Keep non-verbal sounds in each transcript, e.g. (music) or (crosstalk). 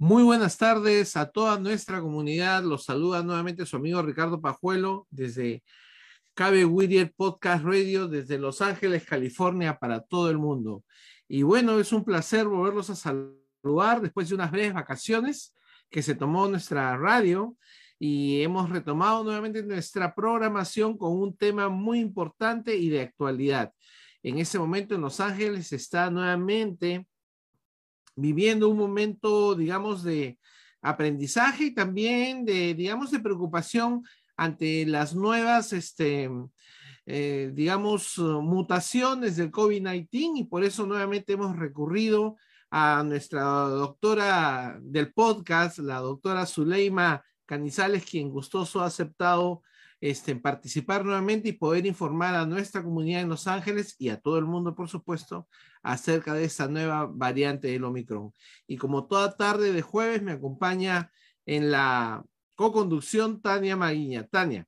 Muy buenas tardes a toda nuestra comunidad. Los saluda nuevamente su amigo Ricardo Pajuelo desde Cabe Whittier Podcast Radio desde Los Ángeles, California para todo el mundo. Y bueno, es un placer volverlos a saludar después de unas breves vacaciones que se tomó nuestra radio y hemos retomado nuevamente nuestra programación con un tema muy importante y de actualidad. En ese momento en Los Ángeles está nuevamente viviendo un momento, digamos, de aprendizaje y también de, digamos, de preocupación ante las nuevas, este, eh, digamos, mutaciones del COVID-19 y por eso nuevamente hemos recurrido a nuestra doctora del podcast, la doctora Zuleima Canizales, quien gustoso ha aceptado este, participar nuevamente y poder informar a nuestra comunidad en Los Ángeles y a todo el mundo, por supuesto, acerca de esta nueva variante del Omicron. Y como toda tarde de jueves me acompaña en la co-conducción Tania Maguiña. Tania.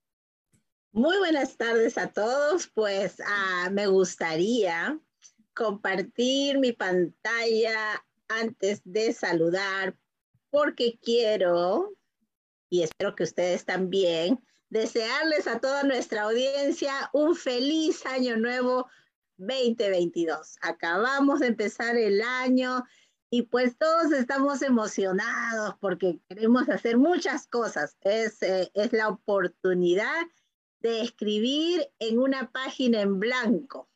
Muy buenas tardes a todos. Pues ah, me gustaría compartir mi pantalla antes de saludar porque quiero, y espero que ustedes también, desearles a toda nuestra audiencia un feliz año nuevo 2022. Acabamos de empezar el año y pues todos estamos emocionados porque queremos hacer muchas cosas. Es, eh, es la oportunidad de escribir en una página en blanco.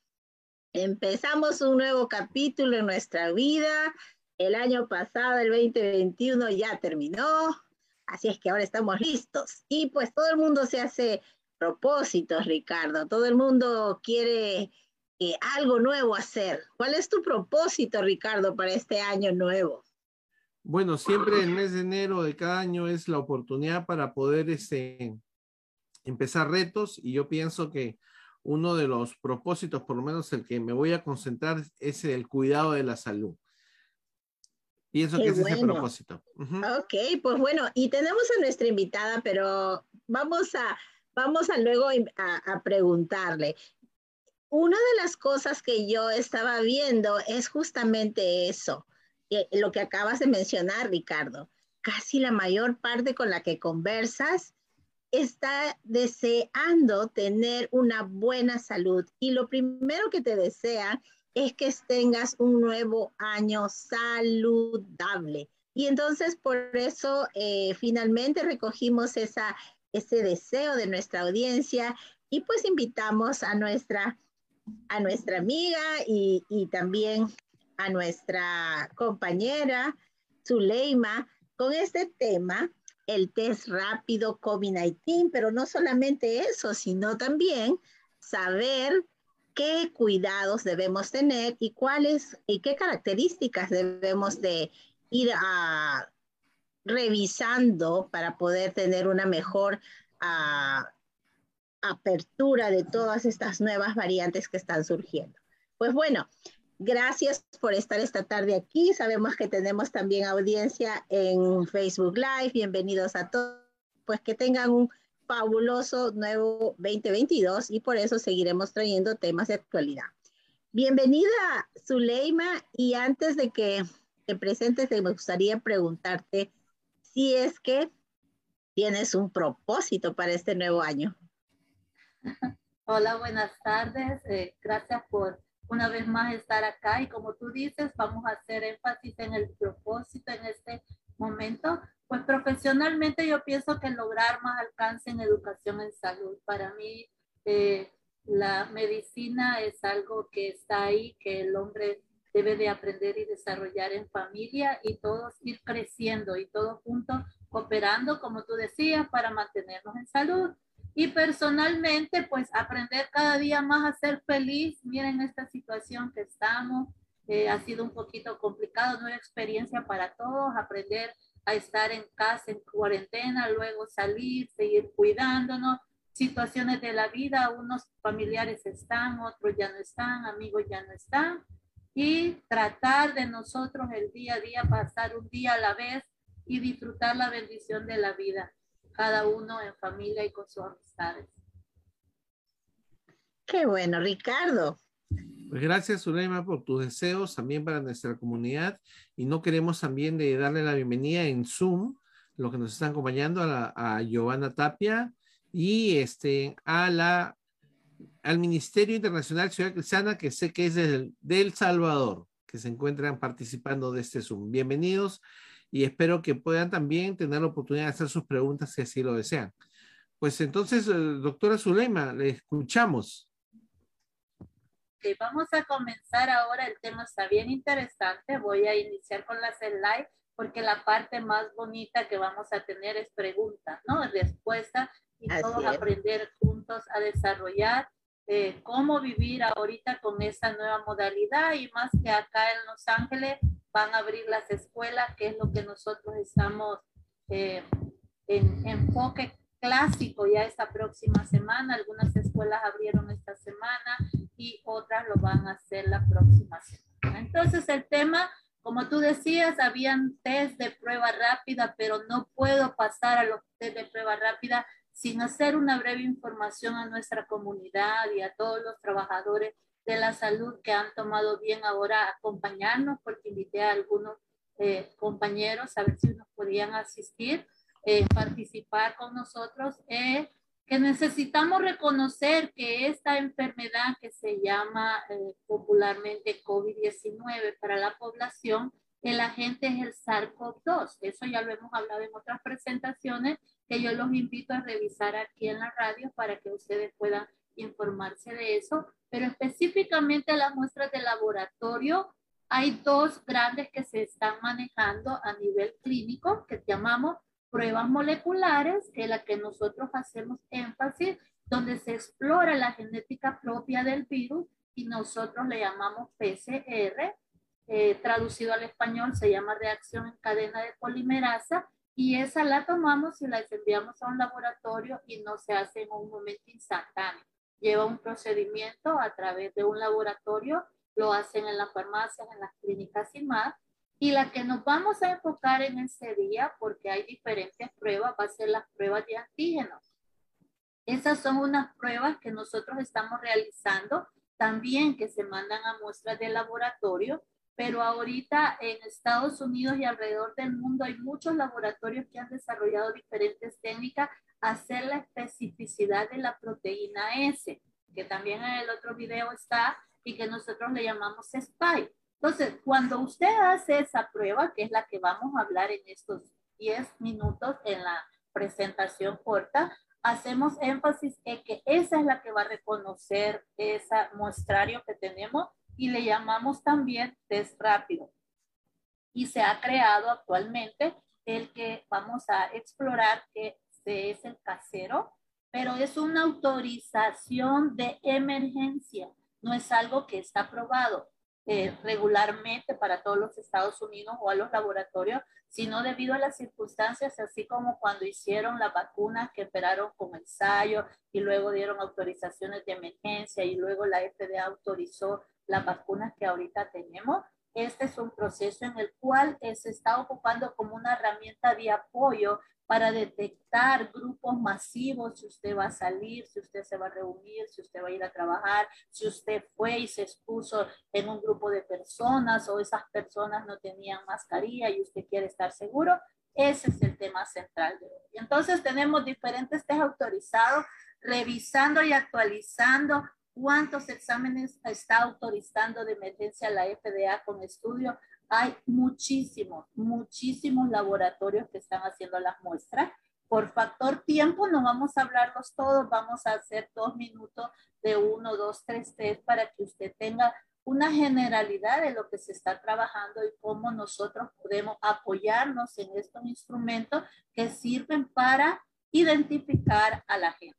Empezamos un nuevo capítulo en nuestra vida. El año pasado, el 2021, ya terminó. Así es que ahora estamos listos. Y pues todo el mundo se hace propósitos, Ricardo. Todo el mundo quiere eh, algo nuevo hacer. ¿Cuál es tu propósito, Ricardo, para este año nuevo? Bueno, siempre el mes de enero de cada año es la oportunidad para poder este, empezar retos y yo pienso que uno de los propósitos, por lo menos el que me voy a concentrar, es el cuidado de la salud. Pienso que es ese propósito. Ok, pues bueno, y tenemos a nuestra invitada, pero vamos a, vamos a luego a, preguntarle. Una de las cosas que yo estaba viendo es justamente eso, lo que acabas de mencionar, Ricardo. Casi la mayor parte con la que conversas está deseando tener una buena salud y lo primero que te desea es que tengas un nuevo año saludable. Y entonces por eso eh, finalmente recogimos esa, ese deseo de nuestra audiencia y pues invitamos a nuestra, a nuestra amiga y, y también a nuestra compañera Zuleima con este tema, el test rápido COVID-19, pero no solamente eso, sino también saber qué cuidados debemos tener y cuáles y qué características debemos de ir a, revisando para poder tener una mejor, uh, apertura de todas estas nuevas variantes que están surgiendo. Pues bueno, gracias por estar esta tarde aquí. Sabemos que tenemos también audiencia en Facebook Live. Bienvenidos a todos. Pues que tengan un fabuloso nuevo 2022 y por eso seguiremos trayendo temas de actualidad. Bienvenida, Zuleima, y antes de que te presentes, me gustaría preguntarte si es que tienes un propósito para este nuevo año. Hola, buenas tardes. Eh, gracias por una vez más estar acá y como tú dices, vamos a hacer énfasis en el propósito en este momento. Pues profesionalmente yo pienso que lograr más alcance en educación en salud. Para mí, eh, la medicina es algo que está ahí, que el hombre debe de aprender y desarrollar en familia y todos ir creciendo y todos juntos cooperando, como tú decías, para mantenernos en salud. Y personalmente, pues aprender cada día más a ser feliz. Miren esta situación que estamos. Eh, ha sido un poquito complicado, nueva experiencia para todos, aprender a estar en casa, en cuarentena, luego salir, seguir cuidándonos. Situaciones de la vida, unos familiares están, otros ya no están, amigos ya no están. Y tratar de nosotros el día a día, pasar un día a la vez y disfrutar la bendición de la vida cada uno en familia y con sus amistades. Qué bueno, Ricardo. Pues gracias, Zuleima, por tus deseos también para nuestra comunidad. Y no queremos también de darle la bienvenida en Zoom, los que nos están acompañando, a, a Giovanna Tapia y este, a la, al Ministerio Internacional Ciudad Cristiana, que sé que es del, del Salvador, que se encuentran participando de este Zoom. Bienvenidos y espero que puedan también tener la oportunidad de hacer sus preguntas si así lo desean. Pues entonces, eh, doctora Zuleima, le escuchamos. vamos a comenzar ahora. El tema está bien interesante. Voy a iniciar con la live porque la parte más bonita que vamos a tener es pregunta, ¿no? Respuesta y todos aprender juntos a desarrollar eh, cómo vivir ahorita con esa nueva modalidad y más que acá en Los Ángeles van a abrir las escuelas, que es lo que nosotros estamos eh, en enfoque clásico ya esta próxima semana. Algunas escuelas abrieron esta semana y otras lo van a hacer la próxima semana. Entonces el tema, como tú decías, habían test de prueba rápida, pero no puedo pasar a los test de prueba rápida sin hacer una breve información a nuestra comunidad y a todos los trabajadores de la salud que han tomado bien ahora acompañarnos, porque invité a algunos eh, compañeros a ver si nos podían asistir, eh, participar con nosotros, eh, que necesitamos reconocer que esta enfermedad que se llama popularmente COVID-19 para la población, el agente es el SARS-CoV-2. Eso ya lo hemos hablado en otras presentaciones que yo los invito a revisar aquí en la radio para que ustedes puedan informarse de eso pero específicamente las muestras de laboratorio, hay dos grandes que se están manejando a nivel clínico, que llamamos pruebas moleculares, que es la que nosotros hacemos énfasis, donde se explora la genética propia del virus y nosotros le llamamos PCR, eh, traducido al español se llama reacción en cadena de polimerasa, y esa la tomamos y la enviamos a un laboratorio y no se hace en un momento instantáneo lleva un procedimiento a través de un laboratorio, lo hacen en las farmacias, en las clínicas y más. Y la que nos vamos a enfocar en ese día, porque hay diferentes pruebas, va a ser las pruebas de antígenos. Esas son unas pruebas que nosotros estamos realizando también que se mandan a muestras de laboratorio, pero ahorita en Estados Unidos y alrededor del mundo hay muchos laboratorios que han desarrollado diferentes técnicas hacer la especificidad de la proteína S, que también en el otro video está y que nosotros le llamamos SPY. Entonces, cuando usted hace esa prueba, que es la que vamos a hablar en estos 10 minutos en la presentación corta, hacemos énfasis en que esa es la que va a reconocer ese muestrario que tenemos y le llamamos también test rápido. Y se ha creado actualmente el que vamos a explorar que es el casero, pero es una autorización de emergencia, no es algo que está aprobado. eh, regularmente para todos los Estados Unidos o a los laboratorios, sino debido a las circunstancias, así como cuando hicieron las vacunas que esperaron con ensayo y luego dieron autorizaciones de emergencia y luego la FDA autorizó las vacunas que ahorita tenemos. Este es un proceso en el cual se está ocupando como una herramienta de apoyo para detectar grupos masivos, si usted va a salir, si usted se va a reunir, si usted va a ir a trabajar, si usted fue y se expuso en un grupo de personas o esas personas no tenían mascarilla y usted quiere estar seguro. Ese es el tema central de hoy. Entonces tenemos diferentes test autorizados, revisando y actualizando cuántos exámenes está autorizando de emergencia la FDA con estudio hay muchísimos, muchísimos laboratorios que están haciendo las muestras. Por factor tiempo no vamos a hablarlos todos, vamos a hacer dos minutos de uno, dos, tres test para que usted tenga una generalidad de lo que se está trabajando y cómo nosotros podemos apoyarnos en estos instrumentos que sirven para identificar a la gente.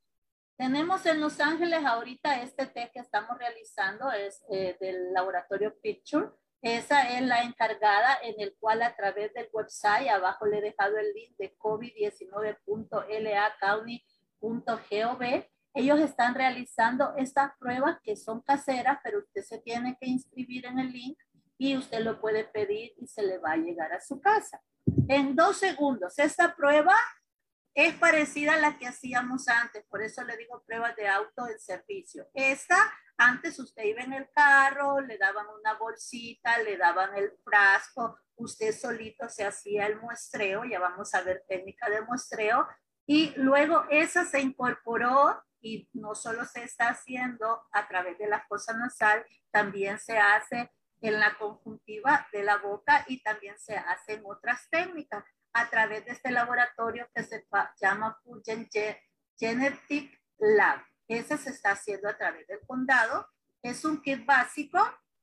Tenemos en Los Ángeles ahorita este test que estamos realizando, es eh, del laboratorio Picture esa es la encargada en el cual a través del website, abajo le he dejado el link de covid19.lacounty.gov, ellos están realizando estas pruebas que son caseras, pero usted se tiene que inscribir en el link y usted lo puede pedir y se le va a llegar a su casa. En dos segundos, esta prueba es parecida a la que hacíamos antes, por eso le digo pruebas de auto en servicio. Esta, antes usted iba en el carro, le daban una bolsita, le daban el frasco, usted solito se hacía el muestreo, ya vamos a ver técnica de muestreo, y luego esa se incorporó y no solo se está haciendo a través de la fosa nasal, también se hace en la conjuntiva de la boca y también se hace en otras técnicas a través de este laboratorio que se llama Fulgen Genetic Lab. Ese se está haciendo a través del condado. Es un kit básico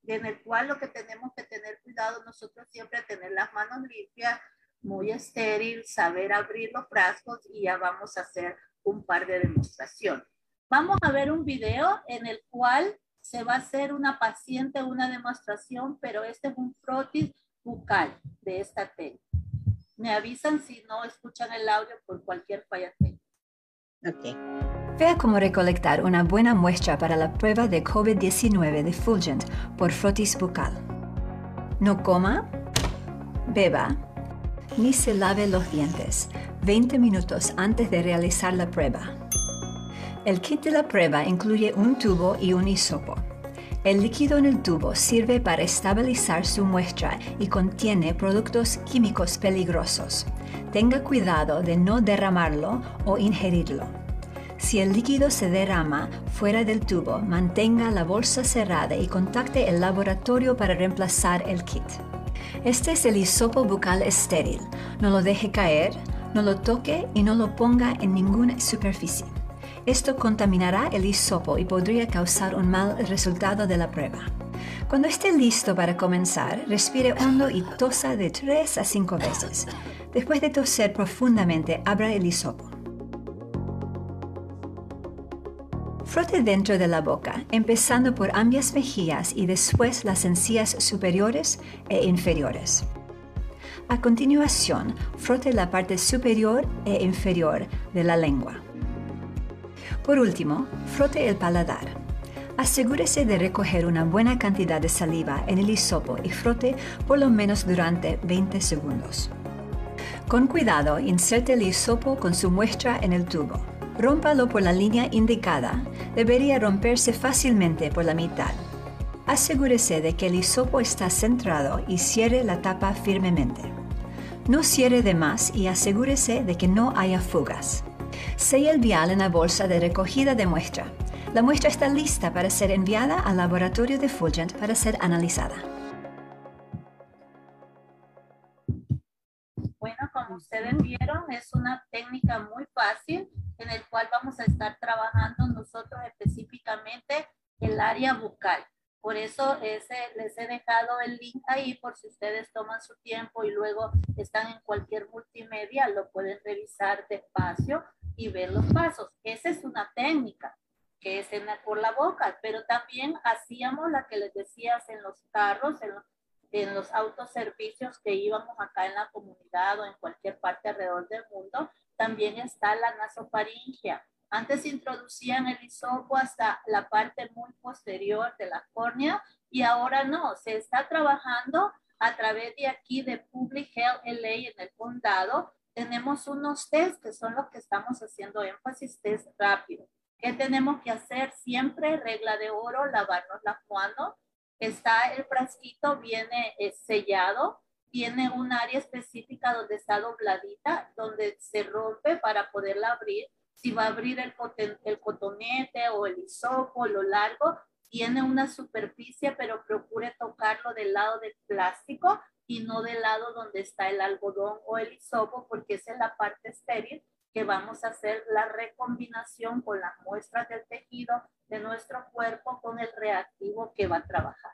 en el cual lo que tenemos que tener cuidado nosotros siempre tener las manos limpias, muy estéril, saber abrir los frascos y ya vamos a hacer un par de demostraciones. Vamos a ver un video en el cual se va a hacer una paciente una demostración, pero este es un frotis bucal de esta técnica. Me avisan si no escuchan el audio por cualquier falla técnica. Vea cómo recolectar una buena muestra para la prueba de COVID-19 de Fulgent por frotis bucal. No coma, beba, ni se lave los dientes 20 minutos antes de realizar la prueba. El kit de la prueba incluye un tubo y un hisopo. El líquido en el tubo sirve para estabilizar su muestra y contiene productos químicos peligrosos. Tenga cuidado de no derramarlo o ingerirlo. Si el líquido se derrama fuera del tubo, mantenga la bolsa cerrada y contacte el laboratorio para reemplazar el kit. Este es el hisopo bucal estéril. No lo deje caer, no lo toque y no lo ponga en ninguna superficie. Esto contaminará el hisopo y podría causar un mal resultado de la prueba. Cuando esté listo para comenzar, respire hondo y tosa de 3 a 5 veces. Después de toser profundamente, abra el hisopo. Frote dentro de la boca, empezando por ambas mejillas y después las encías superiores e inferiores. A continuación, frote la parte superior e inferior de la lengua. Por último, frote el paladar. Asegúrese de recoger una buena cantidad de saliva en el hisopo y frote por lo menos durante 20 segundos. Con cuidado, inserte el hisopo con su muestra en el tubo. Rómpalo por la línea indicada. Debería romperse fácilmente por la mitad. Asegúrese de que el hisopo está centrado y cierre la tapa firmemente. No cierre de más y asegúrese de que no haya fugas. Sella el vial en la bolsa de recogida de muestra. La muestra está lista para ser enviada al laboratorio de Fulgent para ser analizada. Bueno, como ustedes vieron, es una técnica muy fácil en el cual vamos a estar trabajando nosotros específicamente el área bucal. Por eso ese, les he dejado el link ahí por si ustedes toman su tiempo y luego están en cualquier multimedia, lo pueden revisar despacio y ver los pasos. Esa es una técnica. que es en por la boca, pero también hacíamos la que les decías en los carros, en los, en los autoservicios que íbamos acá en la comunidad o en cualquier parte alrededor del mundo, también está la nasofaringia. Antes introducían el hisopo hasta la parte muy posterior de la córnea y ahora no, se está trabajando a través de aquí de Public Health LA en el condado. Tenemos unos test que son los que estamos haciendo énfasis, test rápido. ¿Qué tenemos que hacer? Siempre regla de oro, lavarnos las manos. Está el frasquito, viene eh, sellado, tiene un área específica donde está dobladita, donde se rompe para poderla abrir. Si va a abrir el, el cotonete o el hisopo, lo largo, tiene una superficie, pero procure tocarlo del lado del plástico y no del lado donde está el algodón o el hisopo, porque esa es la parte estéril que vamos a hacer la recombinación con las muestras del tejido de nuestro cuerpo con el reactivo que va a trabajar.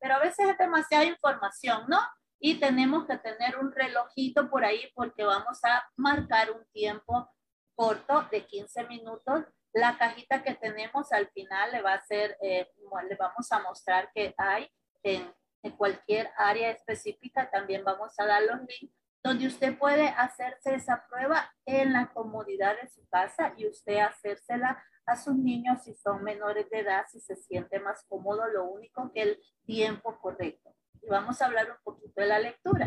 Pero a veces es demasiada información, ¿no? Y tenemos que tener un relojito por ahí porque vamos a marcar un tiempo corto de 15 minutos. La cajita que tenemos al final le va a hacer, eh, le vamos a mostrar que hay en, en cualquier área específica. También vamos a dar los links donde usted puede hacerse esa prueba en la comodidad de su casa y usted hacérsela a sus niños si son menores de edad, si se siente más cómodo, lo único que el tiempo correcto. Y vamos a hablar un poquito de la lectura.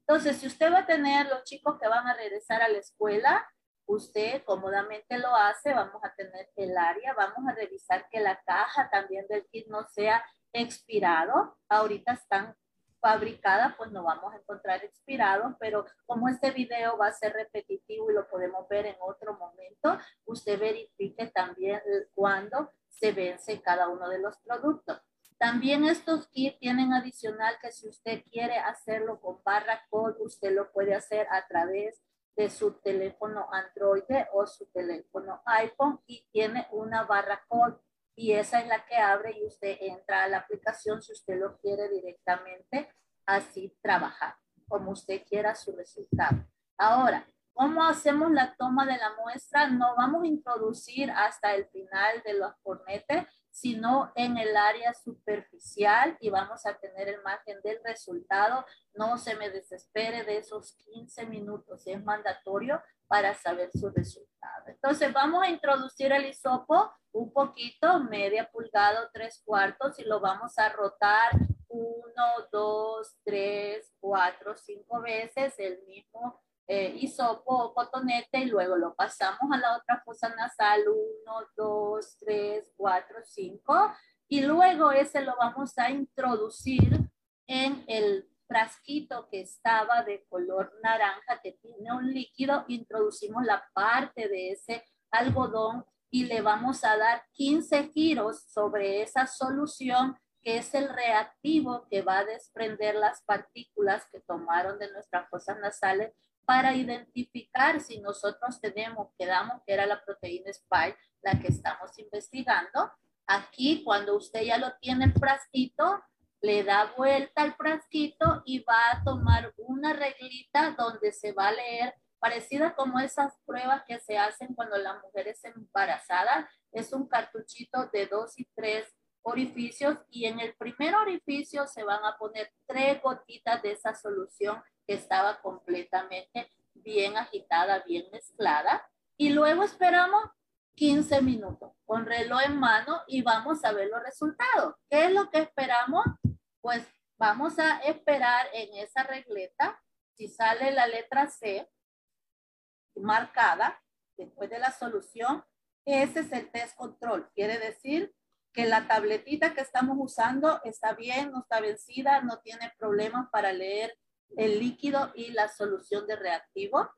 Entonces, si usted va a tener los chicos que van a regresar a la escuela, usted cómodamente lo hace, vamos a tener el área, vamos a revisar que la caja también del kit no sea expirado. Ahorita están fabricada, pues no vamos a encontrar expirado, pero como este video va a ser repetitivo y lo podemos ver en otro momento, usted verifique también cuándo se vence cada uno de los productos. También estos kits tienen adicional que si usted quiere hacerlo con barra code, usted lo puede hacer a través de su teléfono Android o su teléfono iPhone y tiene una barra code y esa es la que abre y usted entra a la aplicación si usted lo quiere directamente así trabajar, como usted quiera su resultado. Ahora, ¿cómo hacemos la toma de la muestra? No vamos a introducir hasta el final de los cornetes, sino en el área superficial y vamos a tener el margen del resultado. No se me desespere de esos 15 minutos, es mandatorio para saber su resultado. Entonces vamos a introducir el hisopo un poquito, media pulgada tres cuartos y lo vamos a rotar uno, dos, tres, cuatro, cinco veces el mismo eh, hisopo o cotonete y luego lo pasamos a la otra fosa nasal, uno, dos, tres, cuatro, cinco y luego ese lo vamos a introducir en el frasquito que estaba de color naranja, que tiene un líquido, introducimos la parte de ese algodón y le vamos a dar 15 giros sobre esa solución que es el reactivo que va a desprender las partículas que tomaron de nuestras fosas nasales para identificar si nosotros tenemos, quedamos que era la proteína spike, la que estamos investigando. Aquí, cuando usted ya lo tiene frasquito, le da vuelta al frasquito y va a tomar una reglita donde se va a leer, parecida como esas pruebas que se hacen cuando la mujer es embarazada. Es un cartuchito de dos y tres orificios y en el primer orificio se van a poner tres gotitas de esa solución que estaba completamente bien agitada, bien mezclada. Y luego esperamos 15 minutos con reloj en mano y vamos a ver los resultados. ¿Qué es lo que esperamos? Pues vamos a esperar en esa regleta, si sale la letra C marcada después de la solución, ese es el test control. Quiere decir que la tabletita que estamos usando está bien, no está vencida, no tiene problemas para leer el líquido y la solución de reactivo.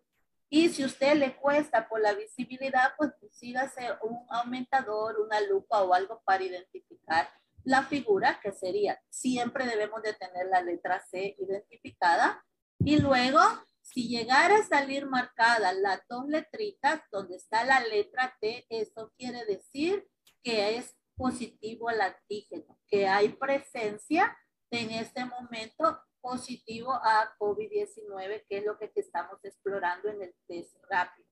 Y si usted le cuesta por la visibilidad, pues sígase un aumentador, una lupa o algo para identificar la figura, que sería, siempre debemos de tener la letra C identificada. Y luego, si llegara a salir marcada las dos letritas, donde está la letra T, eso quiere decir que es positivo el antígeno, que hay presencia en este momento positivo a COVID-19, que es lo que estamos explorando en el test rápido.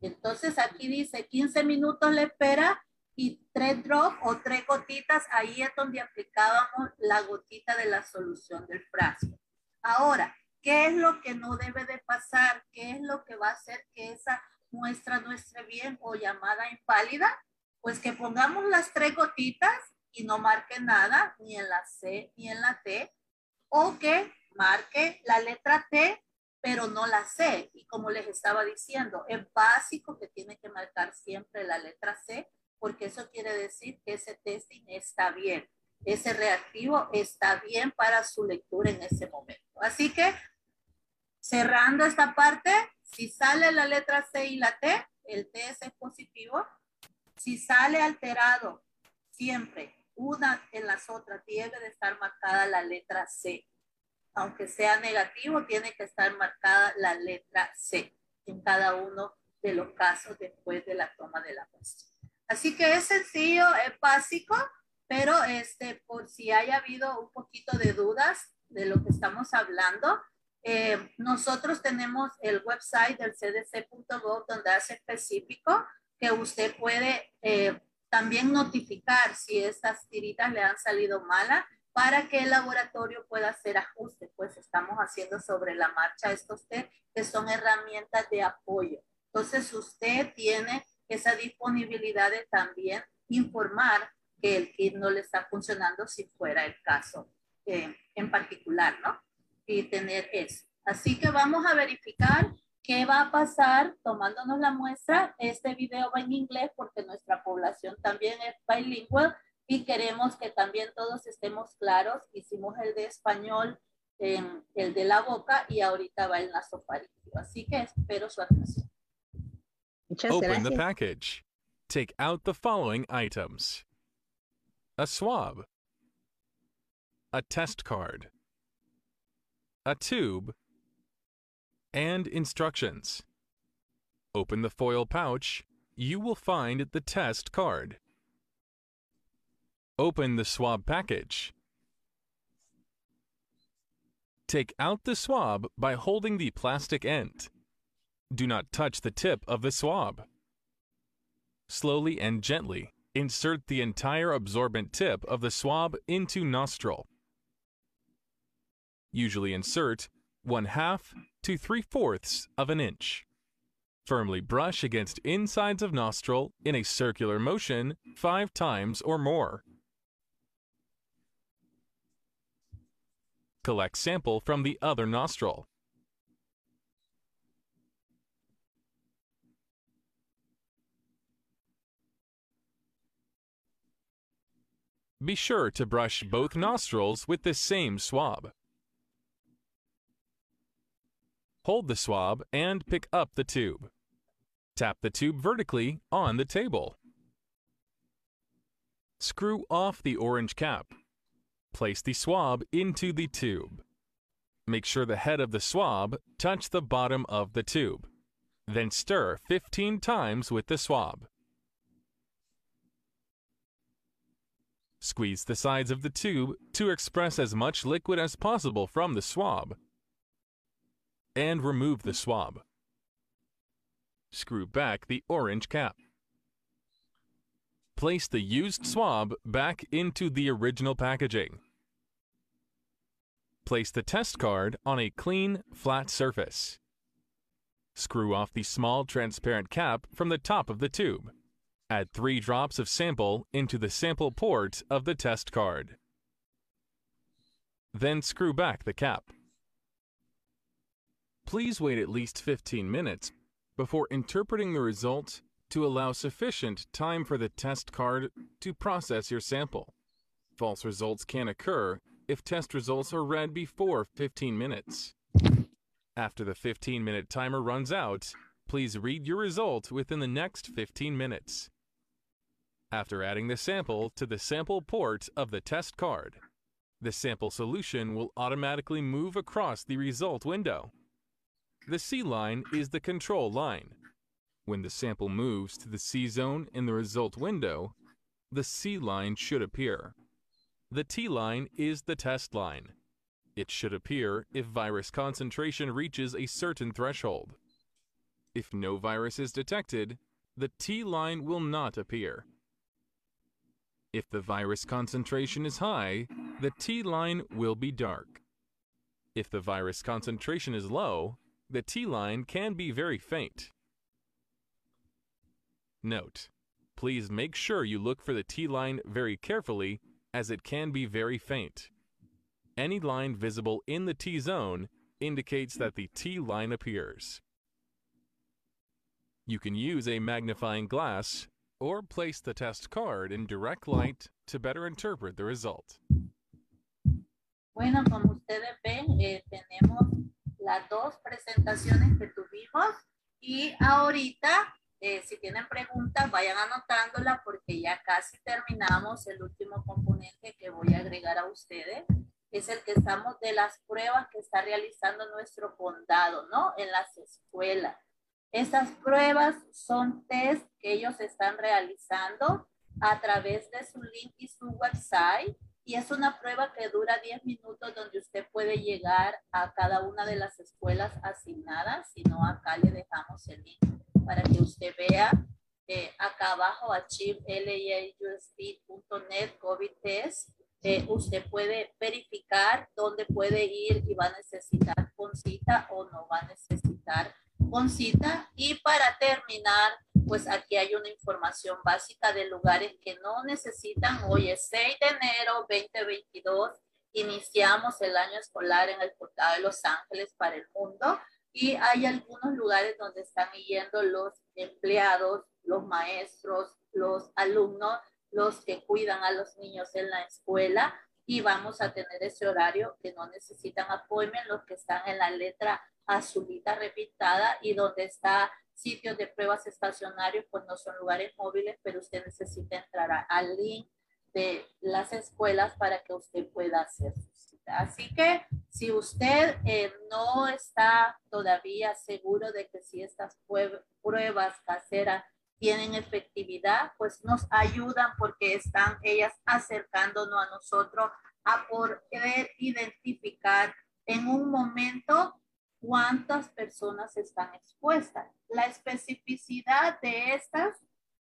Entonces aquí dice 15 minutos le espera y tres drops o tres gotitas, ahí es donde aplicábamos la gotita de la solución del frasco. Ahora, ¿qué es lo que no debe de pasar? ¿Qué es lo que va a hacer que esa muestra no esté bien o llamada inválida? Pues que pongamos las tres gotitas y no marque nada, ni en la C ni en la T, o que marque la letra T, pero no la C. Y como les estaba diciendo, es básico que tiene que marcar siempre la letra C porque eso quiere decir que ese testing está bien, ese reactivo está bien para su lectura en ese momento. Así que cerrando esta parte, si sale la letra C y la T, el test es positivo. Si sale alterado, siempre una en las otras debe de estar marcada la letra C. Aunque sea negativo, tiene que estar marcada la letra C en cada uno de los casos después de la toma de la muestra. Así que es sencillo, es básico, pero este, por si haya habido un poquito de dudas de lo que estamos hablando, eh, nosotros tenemos el website del cdc.gov donde hace específico que usted puede eh, también notificar si estas tiritas le han salido malas para que el laboratorio pueda hacer ajustes, pues estamos haciendo sobre la marcha estos test que son herramientas de apoyo. Entonces usted tiene esa disponibilidad de también informar que el kit no le está funcionando si fuera el caso eh, en particular, ¿no? Y tener eso. Así que vamos a verificar qué va a pasar tomándonos la muestra. Este video va en inglés porque nuestra población también es bilingüe y queremos que también todos estemos claros. Hicimos el de español, el de la boca y ahorita va el nasofaríngeo. Así que espero su atención. Muchas Open gracias. the package. Take out the following items a swab, a test card, a tube, and instructions. Open the foil pouch. You will find the test card. Open the swab package. Take out the swab by holding the plastic end. Do not touch the tip of the swab. Slowly and gently insert the entire absorbent tip of the swab into nostril. Usually insert 1 half to 3 fourths of an inch. Firmly brush against insides of nostril in a circular motion 5 times or more. Collect sample from the other nostril. Be sure to brush both nostrils with the same swab. Hold the swab and pick up the tube. Tap the tube vertically on the table. Screw off the orange cap. Place the swab into the tube. Make sure the head of the swab touch the bottom of the tube. Then stir 15 times with the swab. Squeeze the sides of the tube to express as much liquid as possible from the swab. And remove the swab. Screw back the orange cap. Place the used swab back into the original packaging. Place the test card on a clean, flat surface. Screw off the small transparent cap from the top of the tube. Add three drops of sample into the sample port of the test card. Then screw back the cap. Please wait at least 15 minutes before interpreting the result to allow sufficient time for the test card to process your sample. False results can occur if test results are read before 15 minutes. After the 15 minute timer runs out, please read your result within the next 15 minutes after adding the sample to the sample port of the test card. The sample solution will automatically move across the result window. The C line is the control line. When the sample moves to the C zone in the result window, the C line should appear. The T line is the test line. It should appear if virus concentration reaches a certain threshold. If no virus is detected, the T line will not appear. If the virus concentration is high, the T line will be dark. If the virus concentration is low, the T line can be very faint. Note: Please make sure you look for the T line very carefully as it can be very faint. Any line visible in the T zone indicates that the T line appears. You can use a magnifying glass or place the test card in direct light to better interpret the result. Bueno, como ustedes ven, eh, tenemos las dos presentaciones que tuvimos y ahorita, eh, si tienen preguntas, vayan anotándola porque ya casi terminamos el último componente que voy a agregar a ustedes. Es el que estamos de las pruebas que está realizando nuestro condado, ¿no? En las escuelas. Esas pruebas son test que ellos están realizando a través de su link y su website y es una prueba que dura 10 minutos donde usted puede llegar a cada una de las escuelas asignadas. Si no, acá le dejamos el link para que usted vea eh, acá abajo achievelaiusd.net COVID test. Eh, usted puede verificar dónde puede ir y va a necesitar con cita o no va a necesitar con. Y para terminar, pues aquí hay una información básica de lugares que no necesitan. Hoy es 6 de enero 2022. Iniciamos el año escolar en el portal de Los Ángeles para el mundo y hay algunos lugares donde están yendo los empleados, los maestros, los alumnos, los que cuidan a los niños en la escuela y vamos a tener ese horario que no necesitan appointment, los que están en la letra azulita repintada y donde está sitios de pruebas estacionarios, pues no son lugares móviles, pero usted necesita entrar al link de las escuelas para que usted pueda hacer su cita. Así que si usted eh, no está todavía seguro de que si estas pruebas caseras tienen efectividad, pues nos ayudan porque están ellas acercándonos a nosotros a poder identificar en un momento cuántas personas están expuestas. La especificidad de estas,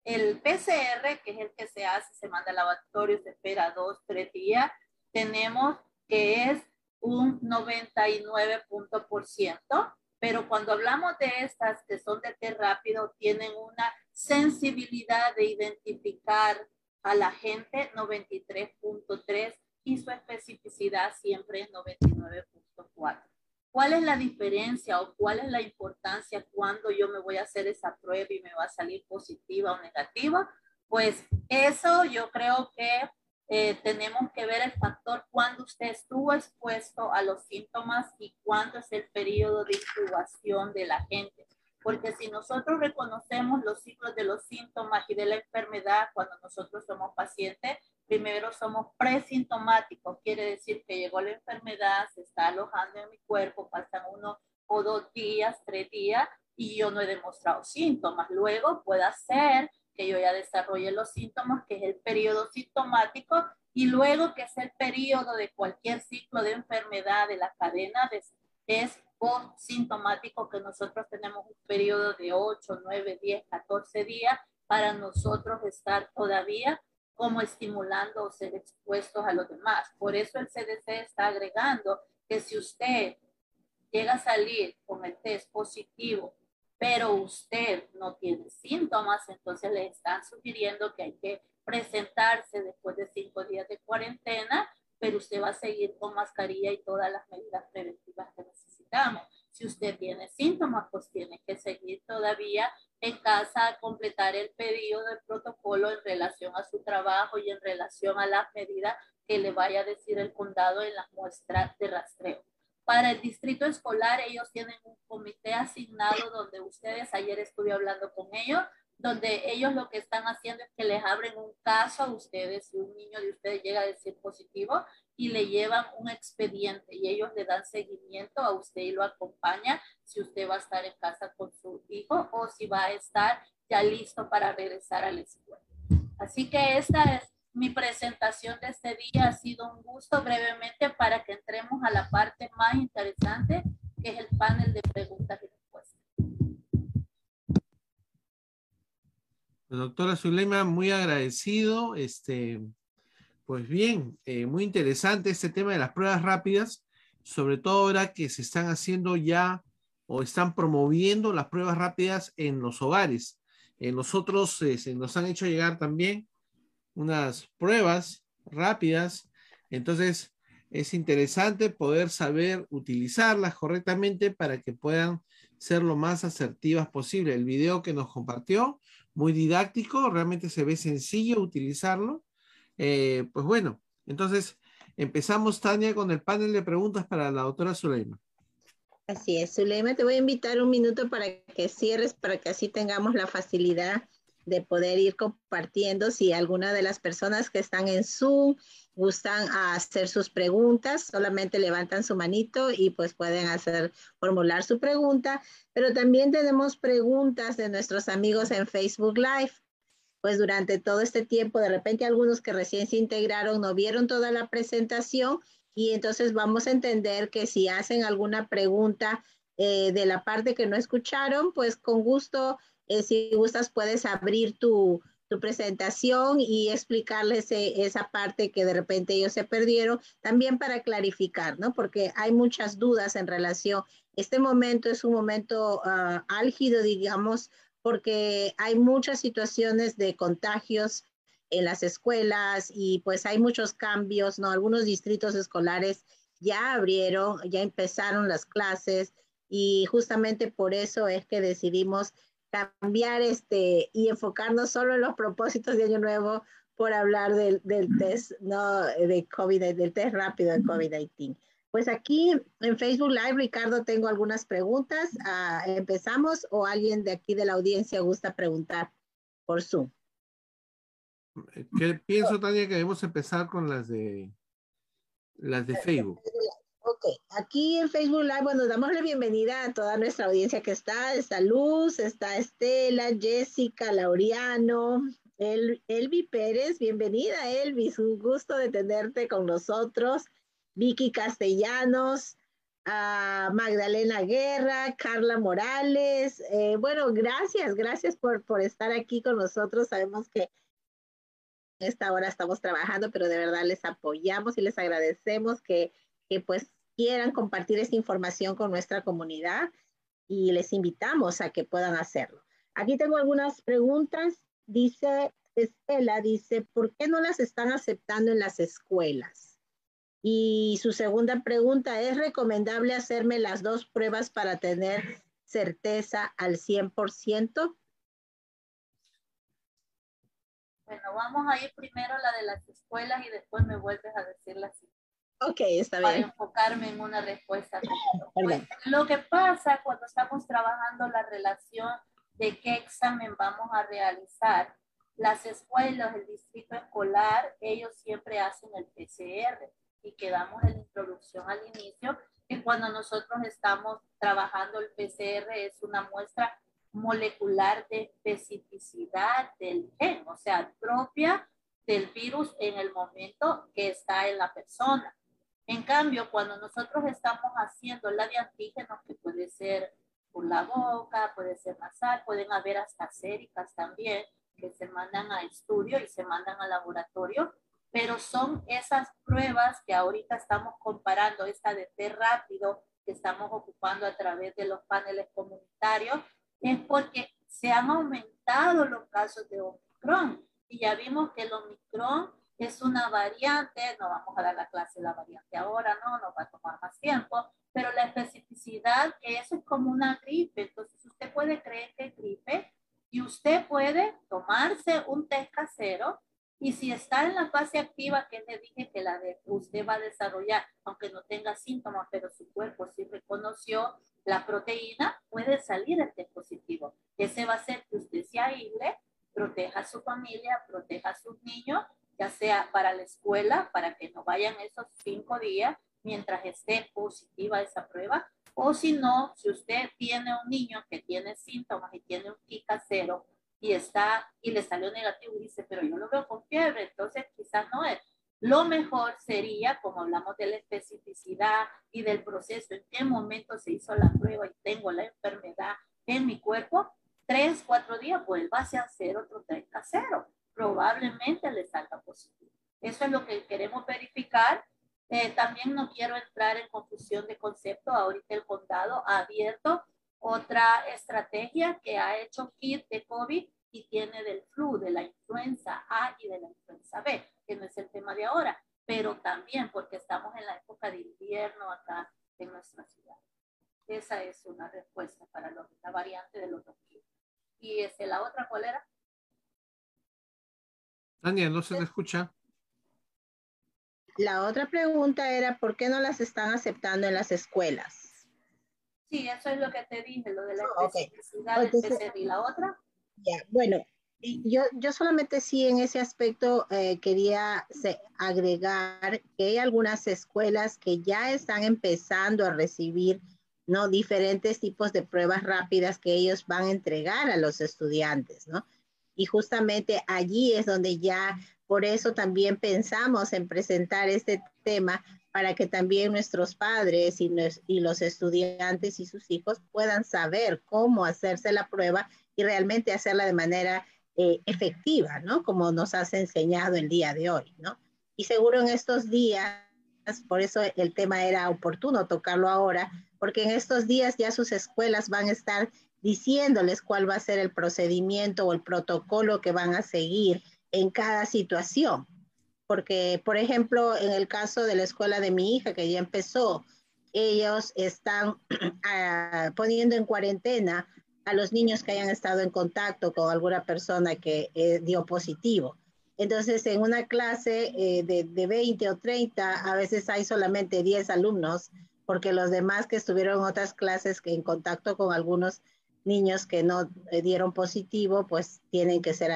el PCR, que es el que se hace, se manda al laboratorio, se espera dos, tres días, tenemos que es un 99%, pero cuando hablamos de estas que son de té rápido, tienen una sensibilidad de identificar a la gente 93.3 y su especificidad siempre es 99.4. ¿Cuál es la diferencia o cuál es la importancia cuando yo me voy a hacer esa prueba y me va a salir positiva o negativa? Pues eso yo creo que eh, tenemos que ver el factor cuando usted estuvo expuesto a los síntomas y cuándo es el periodo de incubación de la gente. Porque si nosotros reconocemos los ciclos de los síntomas y de la enfermedad cuando nosotros somos pacientes, primero somos presintomáticos, quiere decir que llegó la enfermedad, se está alojando en mi cuerpo, pasan uno o dos días, tres días y yo no he demostrado síntomas. Luego puede ser que yo ya desarrolle los síntomas, que es el periodo sintomático, y luego que es el periodo de cualquier ciclo de enfermedad de la cadena de, es post-sintomático, que nosotros tenemos un periodo de 8, 9, 10, 14 días para nosotros estar todavía como estimulando o ser expuestos a los demás. Por eso el CDC está agregando que si usted llega a salir con el test positivo, pero usted no tiene síntomas, entonces le están sugiriendo que hay que presentarse después de cinco días de cuarentena, pero usted va a seguir con mascarilla y todas las medidas preventivas que necesitamos. Si usted tiene síntomas, pues tiene que seguir todavía en casa a completar el pedido del protocolo en relación a su trabajo y en relación a las medidas que le vaya a decir el condado en las muestras de rastreo. Para el distrito escolar, ellos tienen un comité asignado donde ustedes, ayer estuve hablando con ellos, donde ellos lo que están haciendo es que les abren un caso a ustedes, si un niño de ustedes llega a decir positivo, y le llevan un expediente y ellos le dan seguimiento a usted y lo acompaña si usted va a estar en casa con su hijo o si va a estar ya listo para regresar a la escuela. Así que esta es mi presentación de este día. Ha sido un gusto brevemente para que entremos a la parte más interesante, que es el panel de preguntas y respuestas. Doctora Zuleima, muy agradecido. Este, pues bien, eh, muy interesante este tema de las pruebas rápidas, sobre todo ahora que se están haciendo ya o están promoviendo las pruebas rápidas en los hogares. En nosotros eh, se nos han hecho llegar también unas pruebas rápidas. Entonces, es interesante poder saber utilizarlas correctamente para que puedan ser lo más asertivas posible. El video que nos compartió, muy didáctico, realmente se ve sencillo utilizarlo. Eh, pues bueno, entonces empezamos, Tania, con el panel de preguntas para la doctora Zuleima. Así es, Zuleima, te voy a invitar un minuto para que cierres, para que así tengamos la facilidad de poder ir compartiendo si alguna de las personas que están en Zoom gustan hacer sus preguntas, solamente levantan su manito y pues pueden hacer, formular su pregunta, pero también tenemos preguntas de nuestros amigos en Facebook Live. Pues durante todo este tiempo, de repente algunos que recién se integraron no vieron toda la presentación y entonces vamos a entender que si hacen alguna pregunta eh, de la parte que no escucharon, pues con gusto, eh, si gustas, puedes abrir tu, presentación y explicarles eh, esa parte que de repente ellos se perdieron, también para clarificar, ¿no? Porque hay muchas dudas en relación. Este momento es un momento uh, álgido, digamos, porque hay muchas situaciones de contagios en las escuelas y pues hay muchos cambios, ¿no? Algunos distritos escolares ya abrieron, ya empezaron las clases y justamente por eso es que decidimos cambiar este y enfocarnos solo en los propósitos de Año Nuevo por hablar del, del test, no de COVID, del test rápido de COVID-19. Pues aquí en Facebook Live, Ricardo, tengo algunas preguntas. Ah, ¿Empezamos o alguien de aquí de la audiencia gusta preguntar por Zoom? ¿Qué pienso, Tania, que debemos empezar con las de las de Facebook? Ok, aquí en Facebook Live, bueno, damos la bienvenida a toda nuestra audiencia que está. Está Luz, está Estela, Jessica, Laureano, El, Elvi Pérez. Bienvenida, Elvis. Un gusto de tenerte con nosotros. Vicky Castellanos, Magdalena Guerra, Carla Morales. Eh, bueno, gracias, gracias por, por estar aquí con nosotros. Sabemos que esta hora estamos trabajando, pero de verdad les apoyamos y les agradecemos que, que pues quieran compartir esta información con nuestra comunidad y les invitamos a que puedan hacerlo. Aquí tengo algunas preguntas. Dice Estela, dice, ¿por qué no las están aceptando en las escuelas? Y su segunda pregunta, ¿es recomendable hacerme las dos pruebas para tener certeza al 100%? Bueno, vamos a ir primero a la de las escuelas y después me vuelves a decir la siguiente. Ok, está bien. Para enfocarme en una respuesta. Pues, lo que pasa cuando estamos trabajando la relación de qué examen vamos a realizar, las escuelas, el distrito escolar, ellos siempre hacen el PCR y quedamos en la introducción al inicio, que cuando nosotros estamos trabajando el PCR es una muestra molecular de especificidad del gen, o sea, propia del virus en el momento que está en la persona. En cambio, cuando nosotros estamos haciendo la de antígenos, que puede ser por la boca, puede ser nasal, pueden haber hasta séricas también, que se mandan a estudio y se mandan al laboratorio, pero son esas pruebas que ahorita estamos comparando, esta de T rápido que estamos ocupando a través de los paneles comunitarios, es porque se han aumentado los casos de Omicron. Y ya vimos que el Omicron es una variante, no vamos a dar la clase de la variante ahora, no, nos va a tomar más tiempo, pero la especificidad que eso es como una gripe, entonces usted puede creer que es gripe y usted puede tomarse un test casero y si está en la fase activa, que le dije que la de usted va a desarrollar, aunque no tenga síntomas, pero su cuerpo sí reconoció la proteína, puede salir el test positivo. Ese va a ser que usted se aísle, proteja a su familia, proteja a sus niños, ya sea para la escuela, para que no vayan esos cinco días mientras esté positiva esa prueba, o si no, si usted tiene un niño que tiene síntomas y tiene un kit casero, y está y le salió negativo y dice, pero yo lo veo con fiebre, entonces quizás no es. Lo mejor sería, como hablamos de la especificidad y del proceso, en qué momento se hizo la prueba y tengo la enfermedad en mi cuerpo, tres, cuatro días vuelva a hacer otro test casero. Probablemente le salga positivo. Eso es lo que queremos verificar. Eh, también no quiero entrar en confusión de concepto. Ahorita el condado ha abierto otra estrategia que ha hecho kit de COVID y tiene del flu, de la influenza A y de la influenza B, que no es el tema de ahora, pero también porque estamos en la época de invierno acá en nuestra ciudad. Esa es una respuesta para la variante de los dos. ¿Y este, la otra cuál era? Tania, no se le escucha. La otra pregunta era, ¿por qué no las están aceptando en las escuelas? Sí, eso es lo que te dije, lo de la ah, especificidad ¿Y la otra? Ya, bueno, yo, yo solamente sí en ese aspecto eh, quería agregar que hay algunas escuelas que ya están empezando a recibir ¿no? diferentes tipos de pruebas rápidas que ellos van a entregar a los estudiantes, ¿no? Y justamente allí es donde ya, por eso también pensamos en presentar este tema para que también nuestros padres y, los estudiantes y sus hijos puedan saber cómo hacerse la prueba y realmente hacerla de manera eh, efectiva, ¿no? Como nos has enseñado el día de hoy, ¿no? Y seguro en estos días, por eso el tema era oportuno tocarlo ahora, porque en estos días ya sus escuelas van a estar diciéndoles cuál va a ser el procedimiento o el protocolo que van a seguir en cada situación. Porque, por ejemplo, en el caso de la escuela de mi hija, que ya empezó, ellos están (clears throat) ah, poniendo en cuarentena a los niños que hayan estado en contacto con alguna persona que eh, dio positivo. Entonces, en una clase eh, de, de, 20 o 30, a veces hay solamente 10 alumnos, porque los demás que estuvieron en otras clases que en contacto con algunos niños que no eh, dieron positivo, pues tienen que ser,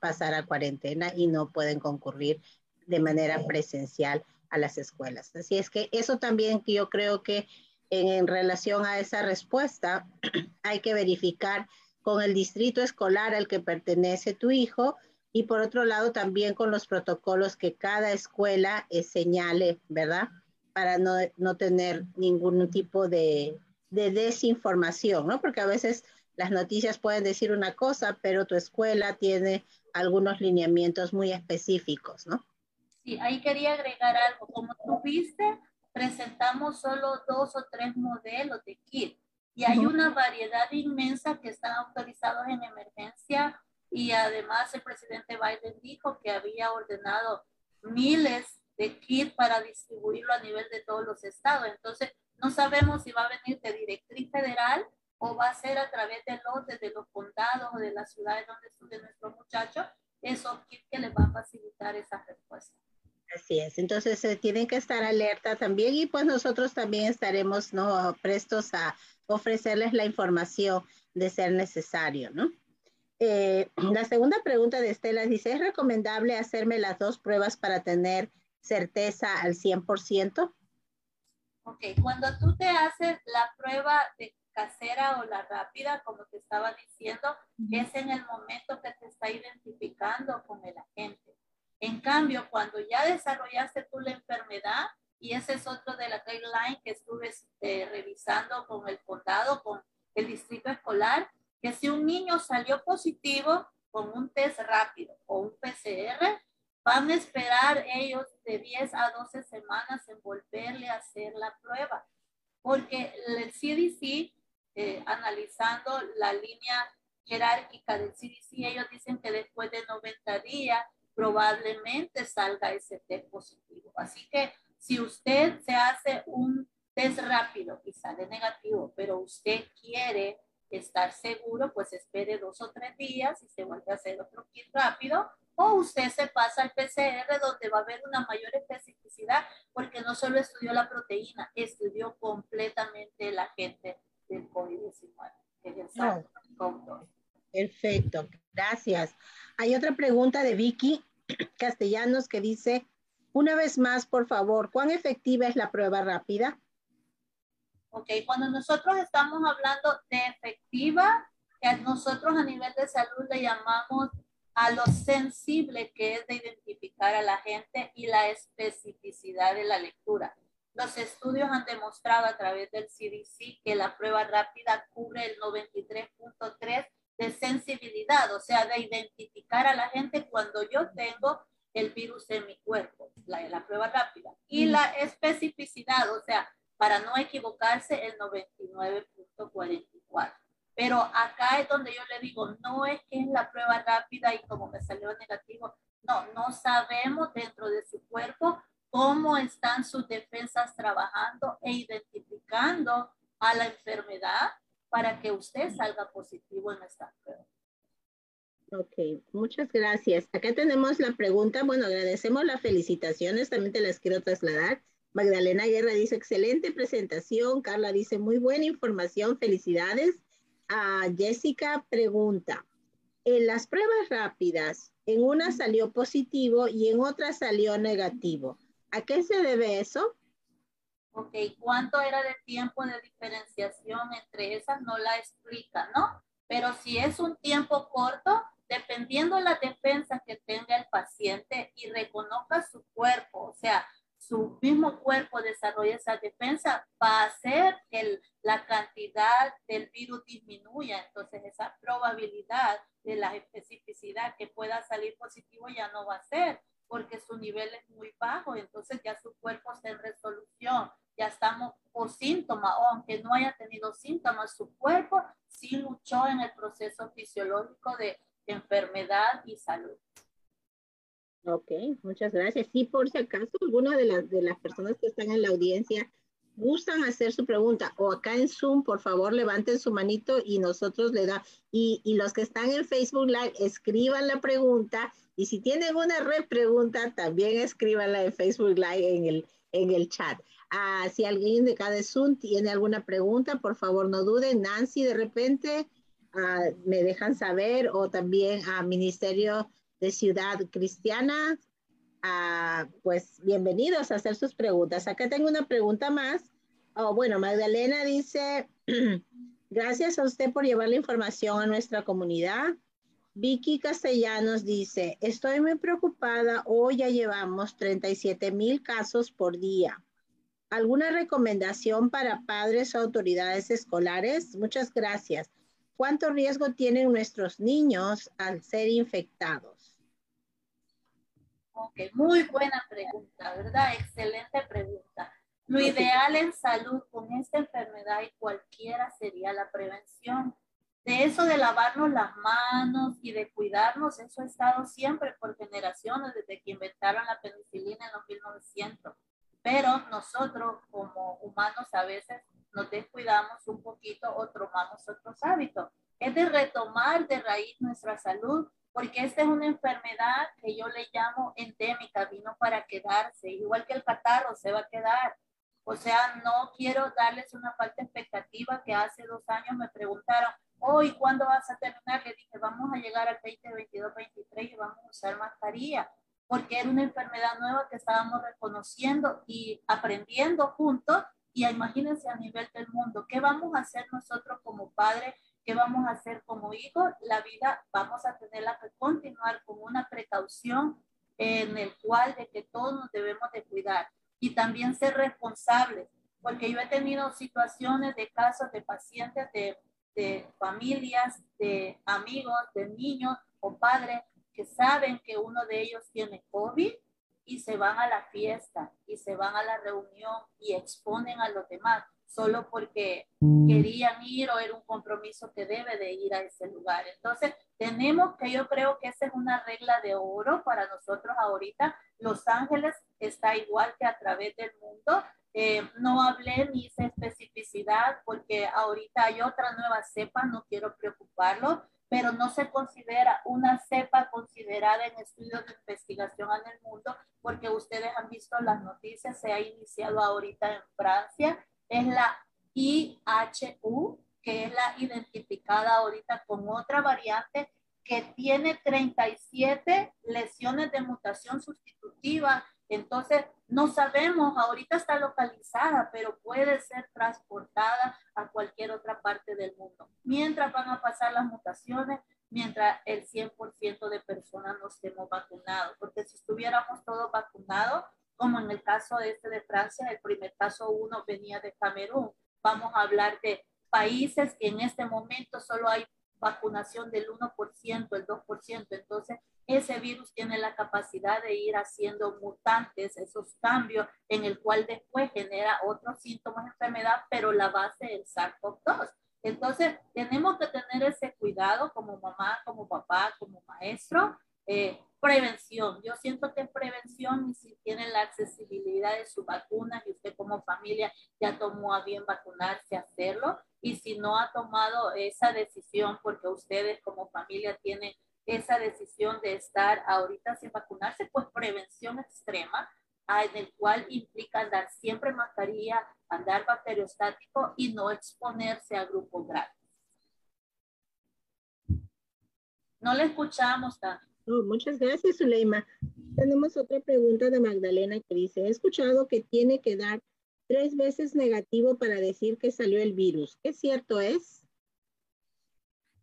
pasar a cuarentena y no pueden concurrir de manera presencial a las escuelas. Así es que eso también que yo creo que en, relación a esa respuesta, (clears throat) hay que verificar con el distrito escolar al que pertenece tu hijo y por otro lado también con los protocolos que cada escuela eh, señale, ¿verdad? Para no, no tener ningún tipo de, de, desinformación, ¿no? Porque a veces las noticias pueden decir una cosa, pero tu escuela tiene algunos lineamientos muy específicos, ¿no? Sí, ahí quería agregar algo. Como tú viste, presentamos solo dos o tres modelos de kit y hay una variedad inmensa que están autorizados en emergencia y además el presidente Biden dijo que había ordenado miles de kits para distribuirlo a nivel de todos los estados. Entonces, no sabemos si va a venir de directriz federal o va a ser a través de los, de los condados o de las ciudades donde estudian nuestros muchachos, esos kits que les va a facilitar esa respuesta. Así es, entonces se tienen que estar alerta también y pues nosotros también estaremos ¿no? prestos a ofrecerles la información de ser necesario, ¿no? Eh, la segunda pregunta de Estela dice, ¿es recomendable hacerme las dos pruebas para tener certeza al 100%? Ok, cuando tú te haces la prueba de casera o la rápida, como te estaba diciendo, es en el momento que te está identificando con el agente. En cambio, cuando ya desarrollaste tú la enfermedad, y ese es otro de la guideline que estuve este, revisando con el condado, con el distrito escolar, que si un niño salió positivo con un test rápido o un PCR, van a esperar ellos de 10 a 12 semanas en volverle a hacer la prueba. Porque el CDC, eh, analizando la línea jerárquica del CDC, ellos dicen que después de 90 días probablemente salga ese test positivo. Así que si usted se hace un test rápido y sale negativo, pero usted quiere estar seguro, pues espere dos o tres días y se vuelve a hacer otro kit rápido, o usted se pasa al PCR donde va a haber una mayor especificidad, porque no solo estudió la proteína, estudió completamente el agente del COVID-19, Perfecto, gracias. Hay otra pregunta de Vicky (clears throat) Castellanos que dice, una vez más, por favor, ¿cuán efectiva es la prueba rápida? Ok, cuando nosotros estamos hablando de efectiva, que nosotros a nivel de salud le llamamos a lo sensible que es de identificar a la gente y la especificidad de la lectura. Los estudios han demostrado a través del CDC que la prueba rápida cubre el 93.3 de sensibilidad, o sea, de identificar a la gente cuando yo tengo el virus en mi cuerpo, la, la prueba rápida. Y la especificidad, o sea, para no equivocarse, el 99.44. Pero acá es donde yo le digo, no es que es la prueba rápida y como me salió negativo, no, no sabemos dentro de su cuerpo cómo están sus defensas trabajando e identificando a la enfermedad para que usted salga positivo en esta prueba. Ok, muchas gracias. Acá tenemos la pregunta. Bueno, agradecemos las felicitaciones, también te las quiero trasladar. Magdalena Guerra dice, excelente presentación. Carla dice, muy buena información, felicidades. A Jessica pregunta, en las pruebas rápidas, en una salió positivo y en otra salió negativo. ¿A qué se debe eso? Ok, ¿cuánto era de tiempo de diferenciación entre esas? No la explica, ¿no? Pero si es un tiempo corto, dependiendo de la defensa que tenga el paciente y reconozca su cuerpo, o sea, su mismo cuerpo desarrolla esa defensa, va a hacer que la cantidad del virus disminuya. Entonces, esa probabilidad de la especificidad que pueda salir positivo ya no va a ser, porque su nivel es muy bajo. Entonces, ya su cuerpo está en resolución, ya estamos por síntoma, o aunque no haya tenido síntomas, su cuerpo sí luchó en el proceso fisiológico de enfermedad y salud. Ok, muchas gracias. Sí, por si acaso alguna de las, de las personas que están en la audiencia gustan hacer su pregunta o acá en Zoom, por favor, levanten su manito y nosotros le da. Y, y los que están en Facebook Live, escriban la pregunta y si tienen una repregunta, también escríbanla en Facebook Live en el, en el chat. Ah, si alguien de cada Zoom tiene alguna pregunta, por favor, no duden. Nancy, de repente, ah, me dejan saber o también a Ministerio de Ciudad Cristiana. Pues bienvenidos a hacer sus preguntas. Acá tengo una pregunta más. Oh, bueno, Magdalena dice, (clears throat) gracias a usted por llevar la información a nuestra comunidad. Vicky Castellanos dice, estoy muy preocupada, hoy ya llevamos 37 mil casos por día. ¿Alguna recomendación para padres o autoridades escolares? Muchas gracias. ¿Cuánto riesgo tienen nuestros niños al ser infectados? Ok, muy buena pregunta, ¿verdad? Excelente pregunta. Lo ideal en salud con esta enfermedad y cualquiera sería la prevención. De eso de lavarnos las manos y de cuidarnos, eso ha estado siempre por generaciones desde que inventaron la penicilina en los 1900. Pero nosotros como humanos a veces nos descuidamos un poquito o tomamos otros hábitos. Es de retomar de raíz nuestra salud porque esta es una enfermedad que yo le llamo endémica, vino para quedarse, igual que el catarro se va a quedar. O sea, no quiero darles una falta expectativa que hace dos años me preguntaron, hoy, ¿cuándo vas a terminar? Le dije, vamos a llegar al 2022, 23 y vamos a usar mascarilla, porque era una enfermedad nueva que estábamos reconociendo y aprendiendo juntos. Y imagínense a nivel del mundo, ¿qué vamos a hacer nosotros como padres ¿Qué vamos a hacer como hijos? La vida vamos a tenerla que continuar con una precaución en el cual de que todos nos debemos de cuidar y también ser responsables, porque yo he tenido situaciones de casos de pacientes, de, de familias, de amigos, de niños o padres que saben que uno de ellos tiene COVID y se van a la fiesta y se van a la reunión y exponen a los demás solo porque querían ir o era un compromiso que debe de ir a ese lugar. Entonces, tenemos que yo creo que esa es una regla de oro para nosotros ahorita. Los Ángeles está igual que a través del mundo. Eh, no hablé ni hice especificidad porque ahorita hay otra nueva cepa, no quiero preocuparlo, pero no se considera una cepa considerada en estudios de investigación en el mundo porque ustedes han visto las noticias, se ha iniciado ahorita en Francia es la IHU, que es la identificada ahorita con otra variante que tiene 37 lesiones de mutación sustitutiva. Entonces, no sabemos, ahorita está localizada, pero puede ser transportada a cualquier otra parte del mundo. Mientras van a pasar las mutaciones, mientras el 100% de personas no estemos vacunados, porque si estuviéramos todos vacunados, como en el caso este de Francia, el primer caso uno venía de Camerún. Vamos a hablar de países que en este momento solo hay vacunación del 1%, el 2%. Entonces, ese virus tiene la capacidad de ir haciendo mutantes, esos cambios en el cual después genera otros síntomas de enfermedad, pero la base es el SARS-CoV-2. Entonces, tenemos que tener ese cuidado como mamá, como papá, como maestro. Eh, prevención. Yo siento que prevención y si tienen la accesibilidad de su vacuna y usted como familia ya tomó a bien vacunarse, hacerlo. Y si no ha tomado esa decisión porque ustedes como familia tienen esa decisión de estar ahorita sin vacunarse, pues prevención extrema, ah, en el cual implica andar siempre mascarilla, andar bacteriostático y no exponerse a grupos grandes. No le escuchamos tanto. Muchas gracias, Zuleima. Tenemos otra pregunta de Magdalena que dice, he escuchado que tiene que dar tres veces negativo para decir que salió el virus. ¿Qué cierto es?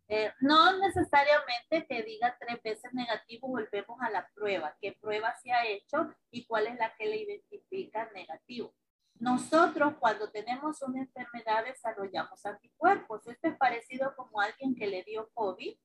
Eh, no necesariamente que diga tres veces negativo, volvemos a la prueba, qué prueba se ha hecho y cuál es la que le identifica negativo. Nosotros cuando tenemos una enfermedad desarrollamos anticuerpos. Esto es parecido como alguien que le dio COVID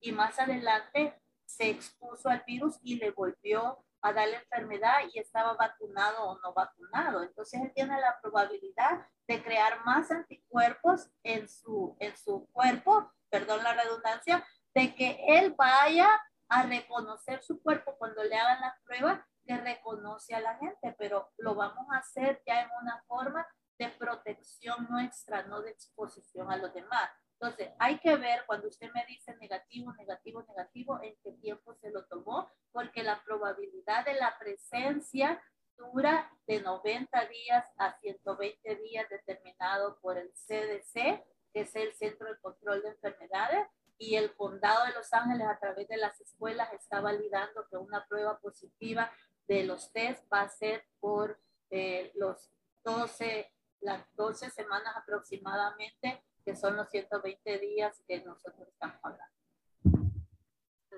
y más adelante se expuso al virus y le volvió a dar la enfermedad y estaba vacunado o no vacunado. Entonces él tiene la probabilidad de crear más anticuerpos en su, en su cuerpo perdón la redundancia, de que él vaya a reconocer su cuerpo cuando le hagan las pruebas que reconoce a la gente, pero lo vamos a hacer ya en una forma de protección nuestra, no de exposición a los demás. Entonces, hay que ver cuando usted me dice negativo, negativo, negativo, en qué tiempo se lo tomó, porque la probabilidad de la presencia dura de 90 días a 120 días determinado por el CDC que es el Centro de Control de Enfermedades, y el Condado de Los Ángeles a través de las escuelas está validando que una prueba positiva de los test va a ser por eh, los 12, las 12 semanas aproximadamente, que son los 120 días que nosotros estamos hablando.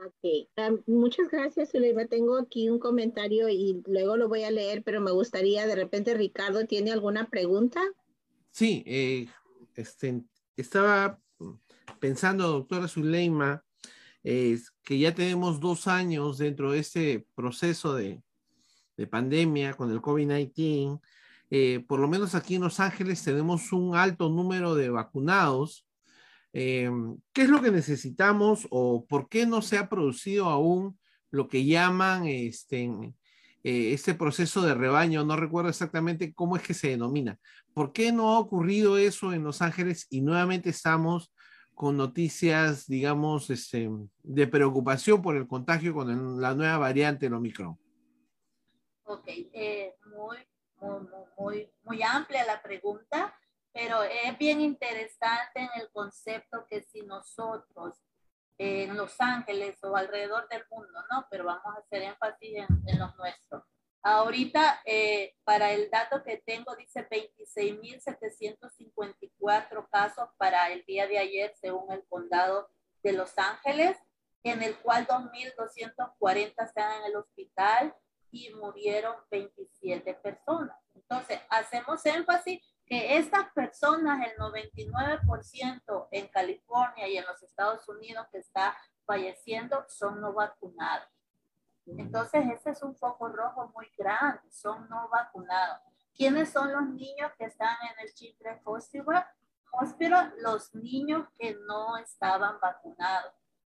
Ok, um, muchas gracias, Zulema. Tengo aquí un comentario y luego lo voy a leer, pero me gustaría, de repente, Ricardo, ¿tiene alguna pregunta? Sí, eh, este, estaba pensando, doctora Zuleima, que ya tenemos dos años dentro de este proceso de, pandemia con el COVID-19. Eh, por lo menos aquí en Los Ángeles tenemos un alto número de vacunados. Eh, ¿Qué es lo que necesitamos o por qué no se ha producido aún lo que llaman este, eh, este proceso de rebaño? No recuerdo exactamente cómo es que se denomina, ¿Por qué no ha ocurrido eso en Los Ángeles y nuevamente estamos con noticias, digamos, este, de preocupación por el contagio con la nueva variante, el Omicron? Ok, eh, muy, muy, muy, amplia la pregunta, pero es bien interesante en el concepto que si nosotros en Los Ángeles o alrededor del mundo, ¿no? Pero vamos a hacer énfasis en, en los nuestros Ahorita, eh, para el dato que tengo, dice 26.754 casos para el día de ayer, según el condado de Los Ángeles, en el cual 2.240 están en el hospital y murieron 27 personas. Entonces, hacemos énfasis que estas personas, el 99% en California y en los Estados Unidos que está falleciendo, son no vacunados. Entonces, ese es un foco rojo muy grande, son no vacunados. ¿Quiénes son los niños que están en el Children's Hospital? Hospital? Los niños que no estaban vacunados.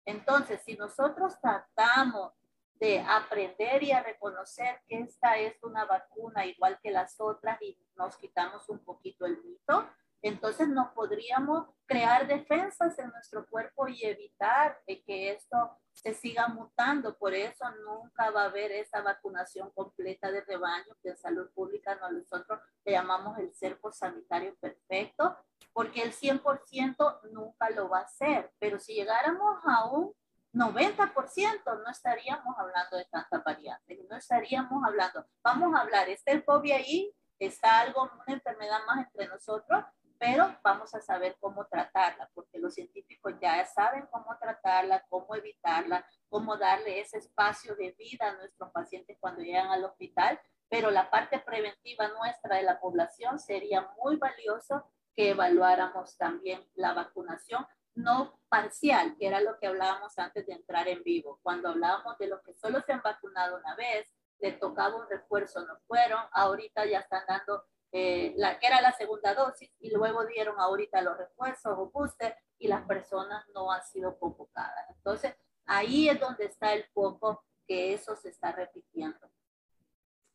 Entonces, si nosotros tratamos de aprender y a reconocer que esta es una vacuna igual que las otras y nos quitamos un poquito el mito, entonces no podríamos crear defensas en nuestro cuerpo y evitar que esto se siga mutando. Por eso nunca va a haber esa vacunación completa de rebaño que en salud pública nosotros le llamamos el cerco sanitario perfecto, porque el 100% nunca lo va a hacer. Pero si llegáramos a un 90% no estaríamos hablando de tantas variantes, no estaríamos hablando, vamos a hablar, está el COVID ahí, está algo, una enfermedad más entre nosotros, pero vamos a saber cómo tratarla, porque los científicos ya saben cómo tratarla, cómo evitarla, cómo darle ese espacio de vida a nuestros pacientes cuando llegan al hospital, pero la parte preventiva nuestra de la población sería muy valioso que evaluáramos también la vacunación no parcial, que era lo que hablábamos antes de entrar en vivo. Cuando hablábamos de los que solo se han vacunado una vez, le tocaba un refuerzo, no fueron, ahorita ya están dando eh, la que era la segunda dosis y luego dieron ahorita los refuerzos o booster y las personas no han sido convocadas. Entonces, ahí es donde está el foco que eso se está repitiendo.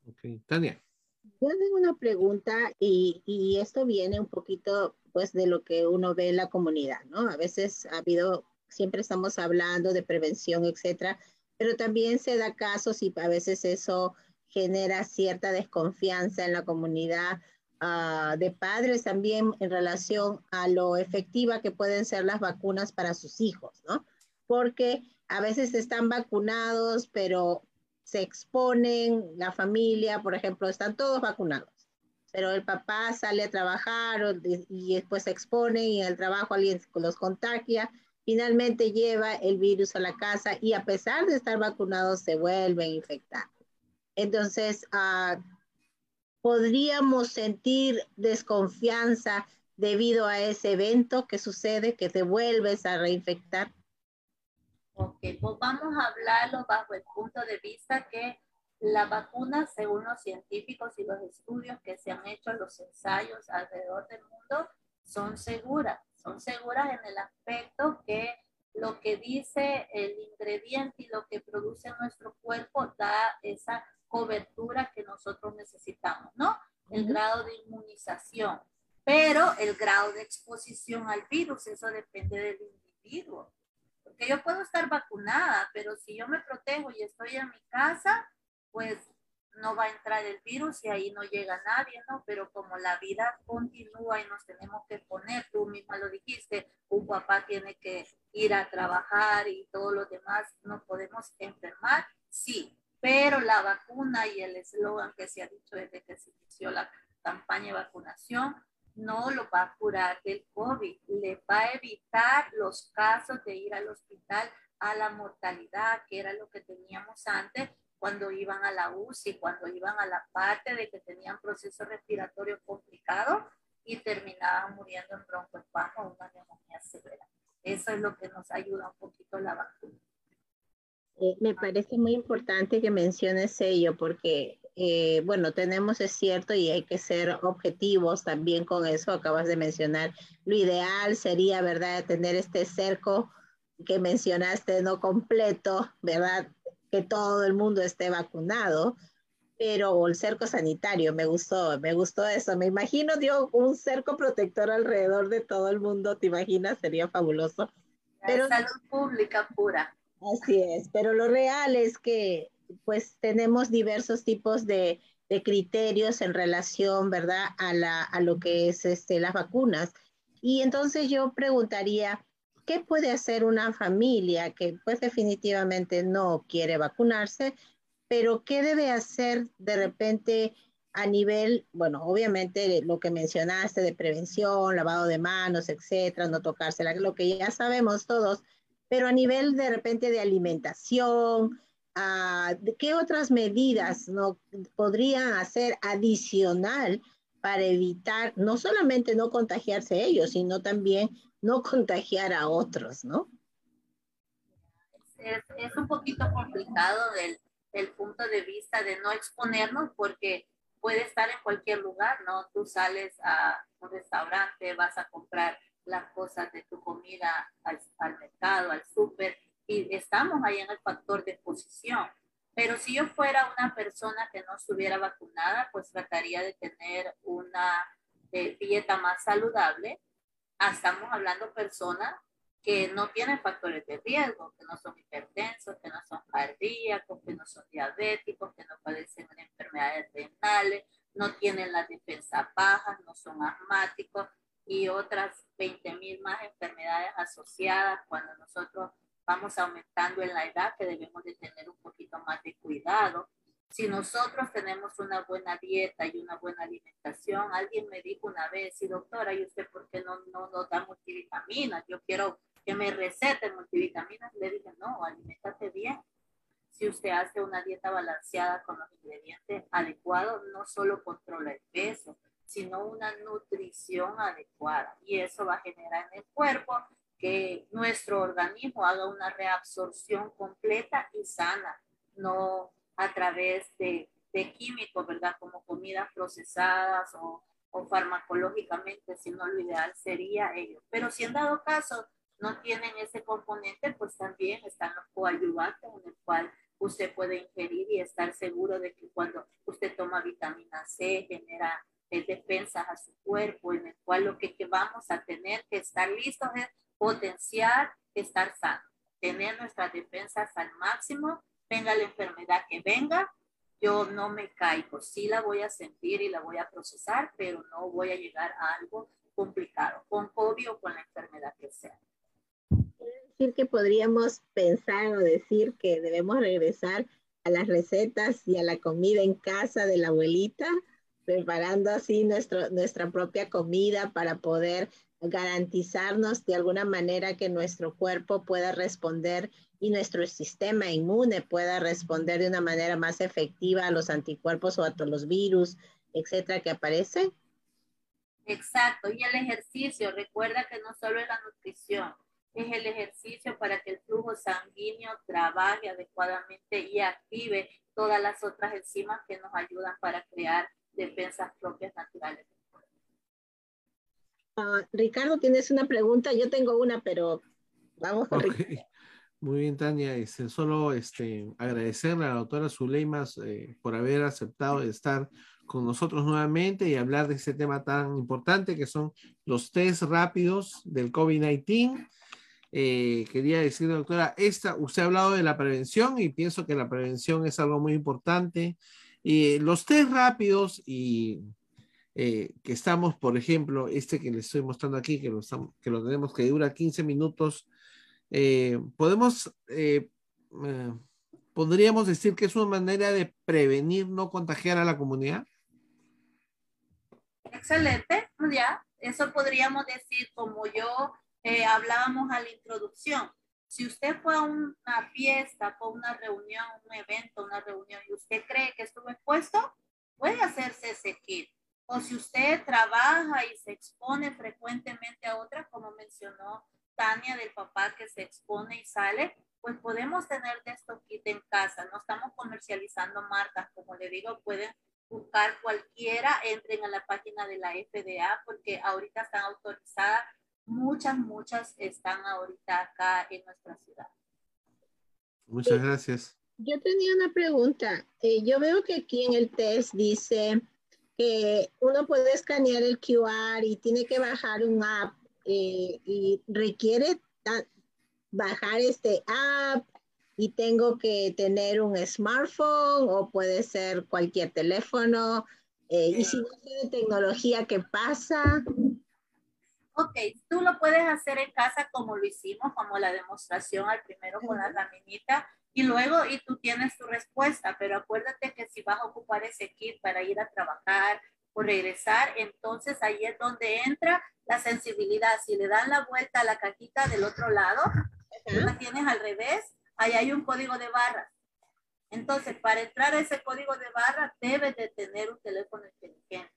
Ok, Tania. Yo tengo una pregunta y, y, esto viene un poquito pues de lo que uno ve en la comunidad, ¿no? A veces ha habido, siempre estamos hablando de prevención, etcétera, pero también se da casos y a veces eso genera cierta desconfianza en la comunidad uh, de padres también en relación a lo efectiva que pueden ser las vacunas para sus hijos, ¿no? Porque a veces están vacunados, pero se exponen, la familia, por ejemplo, están todos vacunados, pero el papá sale a trabajar y después se expone y en el trabajo alguien los contagia, finalmente lleva el virus a la casa y a pesar de estar vacunados se vuelven a. Entonces, uh, podríamos sentir desconfianza debido a ese evento que sucede, que te vuelves a reinfectar. Ok, pues vamos a hablarlo bajo el punto de vista que la vacuna, según los científicos y los estudios que se han hecho, los ensayos alrededor del mundo, son seguras. Son seguras en el aspecto que lo que dice el ingrediente y lo que produce nuestro cuerpo da esa cobertura que nosotros necesitamos, ¿no? El grado de inmunización, pero el grado de exposición al virus, eso depende del individuo. Porque yo puedo estar vacunada, pero si yo me protejo y estoy en mi casa, pues no va a entrar el virus y ahí no llega nadie, ¿no? Pero como la vida continúa y nos tenemos que poner, tú misma lo dijiste, un papá tiene que ir a trabajar y todos los demás no podemos enfermar, sí, pero la vacuna y el eslogan que se ha dicho desde que se inició la campaña de vacunación no lo va a curar del COVID, le va a evitar los casos de ir al hospital a la mortalidad, que era lo que teníamos antes cuando iban a la UCI, cuando iban a la parte de que tenían proceso respiratorio complicado y terminaban muriendo en broncoespasmo o una neumonía severa. Eso es lo que nos ayuda un poquito la vacuna. Eh, me parece muy importante que menciones ello porque, eh, bueno, tenemos, es cierto, y hay que ser objetivos también con eso, acabas de mencionar, lo ideal sería, ¿verdad?, tener este cerco que mencionaste no completo, ¿verdad?, que todo el mundo esté vacunado, pero el cerco sanitario, me gustó, me gustó eso, me imagino, dio un cerco protector alrededor de todo el mundo, ¿te imaginas? Sería fabuloso. Pero, salud pública pura. Así es, pero lo real es que pues tenemos diversos tipos de, de criterios en relación, ¿verdad?, a, la, a lo que es este, las vacunas. Y entonces yo preguntaría, ¿qué puede hacer una familia que pues definitivamente no quiere vacunarse, pero qué debe hacer de repente a nivel, bueno, obviamente lo que mencionaste de prevención, lavado de manos, etcétera, no tocarse, lo que ya sabemos todos, pero a nivel de repente de alimentación, ¿qué otras medidas no podrían hacer adicional para evitar no solamente no contagiarse ellos, sino también no (laughs) contagiar a otros, ¿no? Es, es un poquito complicado del, del punto de vista de no exponernos porque puede estar en cualquier lugar, ¿no? Tú sales a un restaurante, vas a comprar las cosas de tu comida al, al mercado, al súper, y estamos ahí en el factor de exposición. Pero si yo fuera una persona que no estuviera vacunada, pues trataría de tener una eh, dieta más saludable. Estamos hablando personas que no tienen factores de riesgo, que no son hipertensos, que no son cardíacos, que no son diabéticos, que no padecen enfermedades renales, no tienen las defensas bajas, no son asmáticos y otras 20 mil más enfermedades asociadas cuando nosotros vamos aumentando en la edad que debemos de tener un poquito más de cuidado. Si nosotros tenemos una buena dieta y una buena alimentación, alguien me dijo una vez, y doctora, ¿y usted por qué no, no nos da multivitaminas? Yo quiero que me receten multivitaminas. Le dije, no, alimentate bien. Si usted hace una dieta balanceada con los ingredientes adecuados, no solo controla el peso, sino una nutrición adecuada. Y eso va a generar en el cuerpo que nuestro organismo haga una reabsorción completa y sana, no a través de, de químicos, ¿verdad? Como comidas procesadas o, o farmacológicamente, sino lo ideal sería ello. Pero si en dado caso no tienen ese componente, pues también están los coadyuvantes en el cual usted puede ingerir y estar seguro de que cuando usted toma vitamina C genera eh, defensas a su cuerpo, en el cual lo que, que vamos a tener que estar listos es potenciar estar sano, tener nuestras defensas al máximo, venga la enfermedad que venga, yo no me caigo, sí la voy a sentir y la voy a procesar, pero no voy a llegar a algo complicado, con COVID o con la enfermedad que sea. Quiere decir que podríamos pensar o decir que debemos regresar a las recetas y a la comida en casa de la abuelita, preparando así nuestro, nuestra propia comida para poder garantizarnos de alguna manera que nuestro cuerpo pueda responder y nuestro sistema inmune pueda responder de una manera más efectiva a los anticuerpos o a todos los virus, etcétera, que aparecen. Exacto, y el ejercicio, recuerda que no solo es la nutrición, es el ejercicio para que el flujo sanguíneo trabaje adecuadamente y active todas las otras enzimas que nos ayudan para crear defensas propias naturales. Uh, Ricardo, tienes una pregunta. Yo tengo una, pero vamos con okay. (laughs) Muy bien, Tania. Este, solo este, agradecerle a la doctora Zuleimas eh, por haber aceptado estar con nosotros nuevamente y hablar de este tema tan importante que son los test rápidos del COVID-19. Eh, quería decirle, doctora, esta, usted ha hablado de la prevención y pienso que la prevención es algo muy importante. Y los test rápidos y eh, que estamos, por ejemplo, este que les estoy mostrando aquí, que lo, que lo tenemos que dura 15 minutos, eh, podemos, eh, podríamos decir que es una manera de prevenir no contagiar a la comunidad. Excelente, ya, eso podríamos decir como yo hablábamos a la introducción. Si usted fue a una fiesta, fue a una reunión, un evento, una reunión y usted cree que estuvo expuesto, puede hacerse ese kit trabaja y se expone frecuentemente a otras, como mencionó Tania del papá que se expone y sale, pues podemos tener de estos kits en casa. No estamos comercializando marcas, como le digo, pueden buscar cualquiera, entren a la página de la FDA porque ahorita están autorizadas, muchas, muchas están ahorita acá en nuestra ciudad. Muchas gracias. Yo tenía una pregunta. Eh, yo veo que aquí en el test dice que uno puede escanear el QR y tiene que bajar un app eh, y requiere bajar este app y tengo que tener un smartphone o puede ser cualquier teléfono. Eh, y si no sé de tecnología, ¿qué pasa? Ok, tú lo puedes hacer en casa como lo hicimos, como la demostración al primero con la laminita y luego, y tú tienes tu respuesta, pero acuérdate que si vas a ocupar ese kit para ir a trabajar o regresar, entonces ahí es donde entra la sensibilidad. Si le dan la vuelta a la cajita del otro lado, la tienes al revés, ahí hay un código de barra. Entonces, para entrar a ese código de barra, debes de tener un teléfono inteligente.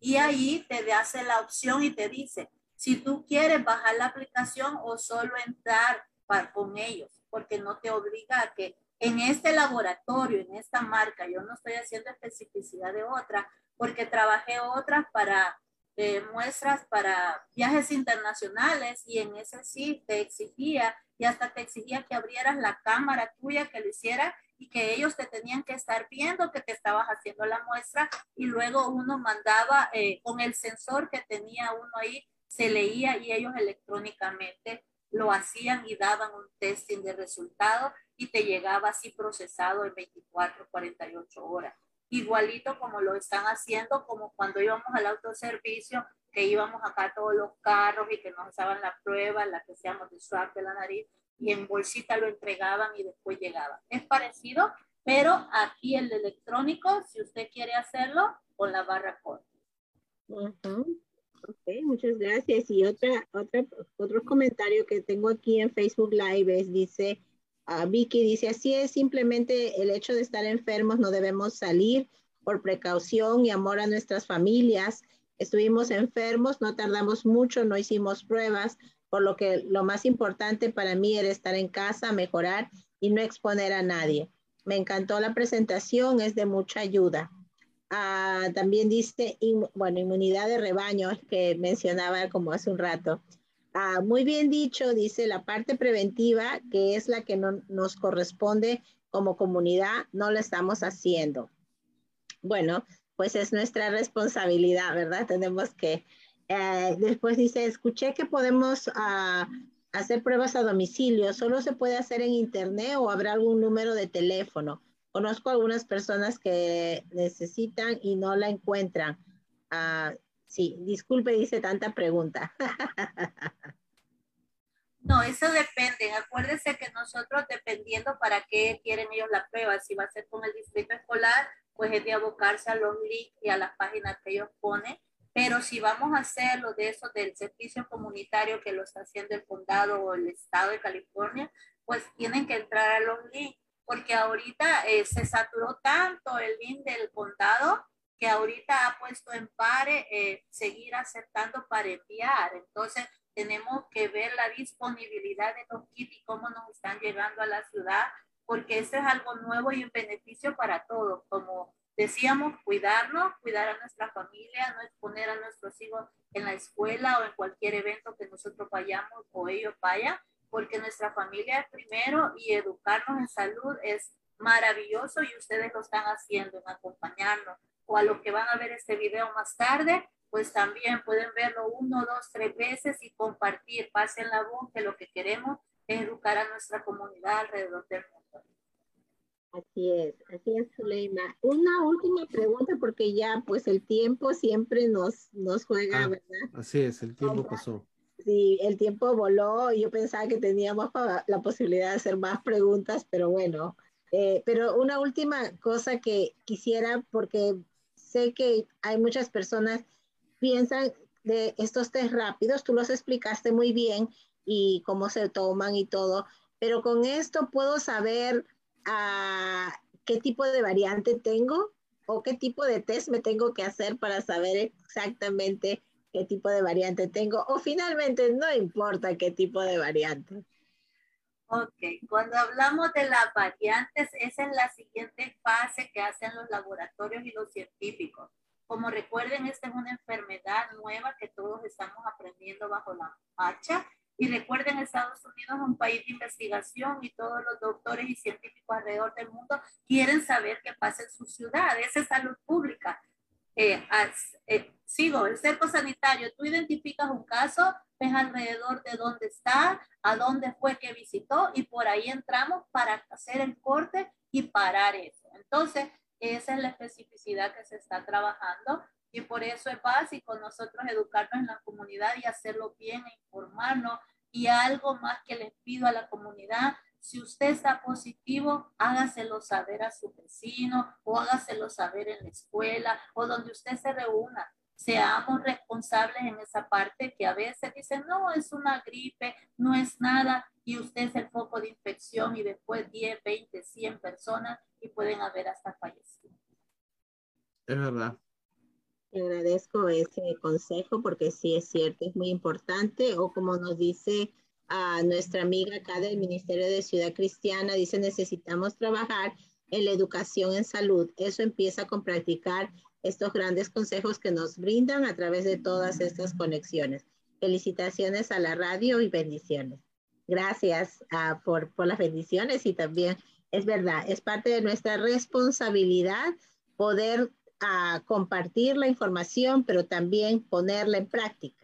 Y ahí te hace la opción y te dice si tú quieres bajar la aplicación o solo entrar para, con ellos porque no te obliga a que en este laboratorio, en esta marca, yo no estoy haciendo especificidad de otra, porque trabajé otras para eh, muestras para viajes internacionales y en ese sí te exigía y hasta te exigía que abrieras la cámara tuya, que lo hiciera y que ellos te tenían que estar viendo que te estabas haciendo la muestra y luego uno mandaba eh, con el sensor que tenía uno ahí, se leía y ellos electrónicamente lo hacían y daban un testing de resultado y te llegaba así procesado en 24, 48 horas. Igualito como lo están haciendo, como cuando íbamos al autoservicio, que íbamos acá todos los carros y que nos hacían la prueba, la que hacíamos de swap de la nariz, y en bolsita lo entregaban y después llegaban. Es parecido, pero aquí el electrónico, si usted quiere hacerlo, con la barra corta. Ok, muchas gracias. Y otra, otra, otro comentario que tengo aquí en Facebook Live es, dice, uh, Vicky dice, así es, simplemente el hecho de estar enfermos no debemos salir por precaución y amor a nuestras familias. Estuvimos enfermos, no tardamos mucho, no hicimos pruebas, por lo que lo más importante para mí era estar en casa, mejorar y no exponer a nadie. Me encantó la presentación, es de mucha ayuda. Ah, también dice, bueno, inmunidad de rebaño, (laughs) que mencionaba como hace un rato. Ah, muy bien dicho, dice la parte preventiva, que es la que no, nos corresponde como comunidad, no la estamos haciendo. Bueno, pues es nuestra responsabilidad, ¿verdad? Tenemos que, eh, después dice, escuché que podemos ah, hacer pruebas a domicilio, solo se puede hacer en internet o habrá algún número de teléfono. Conozco algunas personas que necesitan y no la encuentran. Ah, sí, disculpe, dice tanta pregunta. (laughs) No, eso depende. Acuérdense que nosotros, dependiendo para qué quieren ellos la prueba, si va a ser con el distrito escolar, pues es de abocarse a los links y a las páginas que ellos ponen. Pero si vamos a hacerlo de eso del servicio comunitario que lo está haciendo el condado o el estado de California, pues tienen que entrar a los links porque ahorita eh, se saturó tanto el link del condado que ahorita ha puesto en pare eh, seguir aceptando para enviar. Entonces, tenemos que ver la disponibilidad de los kits y cómo nos están llegando a la ciudad, porque eso es algo nuevo y un beneficio para todos. Como decíamos, cuidarnos, cuidar a nuestra familia, no exponer a nuestros hijos en la escuela o en cualquier evento que nosotros vayamos o ellos vayan porque nuestra familia es primero y educarnos en salud es maravilloso y ustedes lo están haciendo en acompañarnos. O a los que van a ver este video más tarde, pues también pueden verlo uno, dos, tres veces y compartir, pasen la voz que lo que queremos es educar a nuestra comunidad alrededor del mundo. Así es, así es, Zuleima. Una última pregunta porque ya pues el tiempo siempre nos, nos juega, ah, ¿verdad? Así es, el tiempo pasó. Sí, el tiempo voló y yo pensaba que teníamos la posibilidad de hacer más preguntas, pero bueno. Eh, pero una última cosa que quisiera, porque sé que hay muchas personas piensan de estos test rápidos, tú los explicaste muy bien y cómo se toman y todo, pero con esto puedo saber ah, qué tipo de variante tengo o qué tipo de test me tengo que hacer para saber exactamente qué tipo de variante tengo o finalmente no importa qué tipo de variante. Ok, cuando hablamos de las variantes, esa es la siguiente fase que hacen los laboratorios y los científicos. Como recuerden, esta es una enfermedad nueva que todos estamos aprendiendo bajo la marcha. Y recuerden, Estados Unidos es un país de investigación y todos los doctores y científicos alrededor del mundo quieren saber qué pasa en su ciudad. Esa es salud pública. Eh, eh, sigo, el cerco sanitario, tú identificas un caso, ves alrededor de dónde está, a dónde fue que visitó y por ahí entramos para hacer el corte y parar eso. Entonces, esa es la especificidad que se está trabajando y por eso es básico nosotros educarnos en la comunidad y hacerlo bien e informarnos. Y algo más que les pido a la comunidad, si usted está positivo, hágaselo saber a su vecino o hágaselo saber en la escuela o donde usted se reúna. Seamos responsables en esa parte que a veces dicen, no, es una gripe, no es nada, y usted es el foco de infección y después 10, 20, 100 personas y pueden haber hasta fallecido. Es verdad. Te agradezco ese consejo porque sí es cierto, es muy importante o como nos dice a nuestra amiga acá del Ministerio de Ciudad Cristiana, dice necesitamos trabajar en la educación en salud. Eso empieza con practicar estos grandes consejos que nos brindan a través de todas estas conexiones. Felicitaciones a la radio y bendiciones. Gracias uh, por, por las bendiciones y también es verdad, es parte de nuestra responsabilidad poder uh, compartir la información, pero también ponerla en práctica.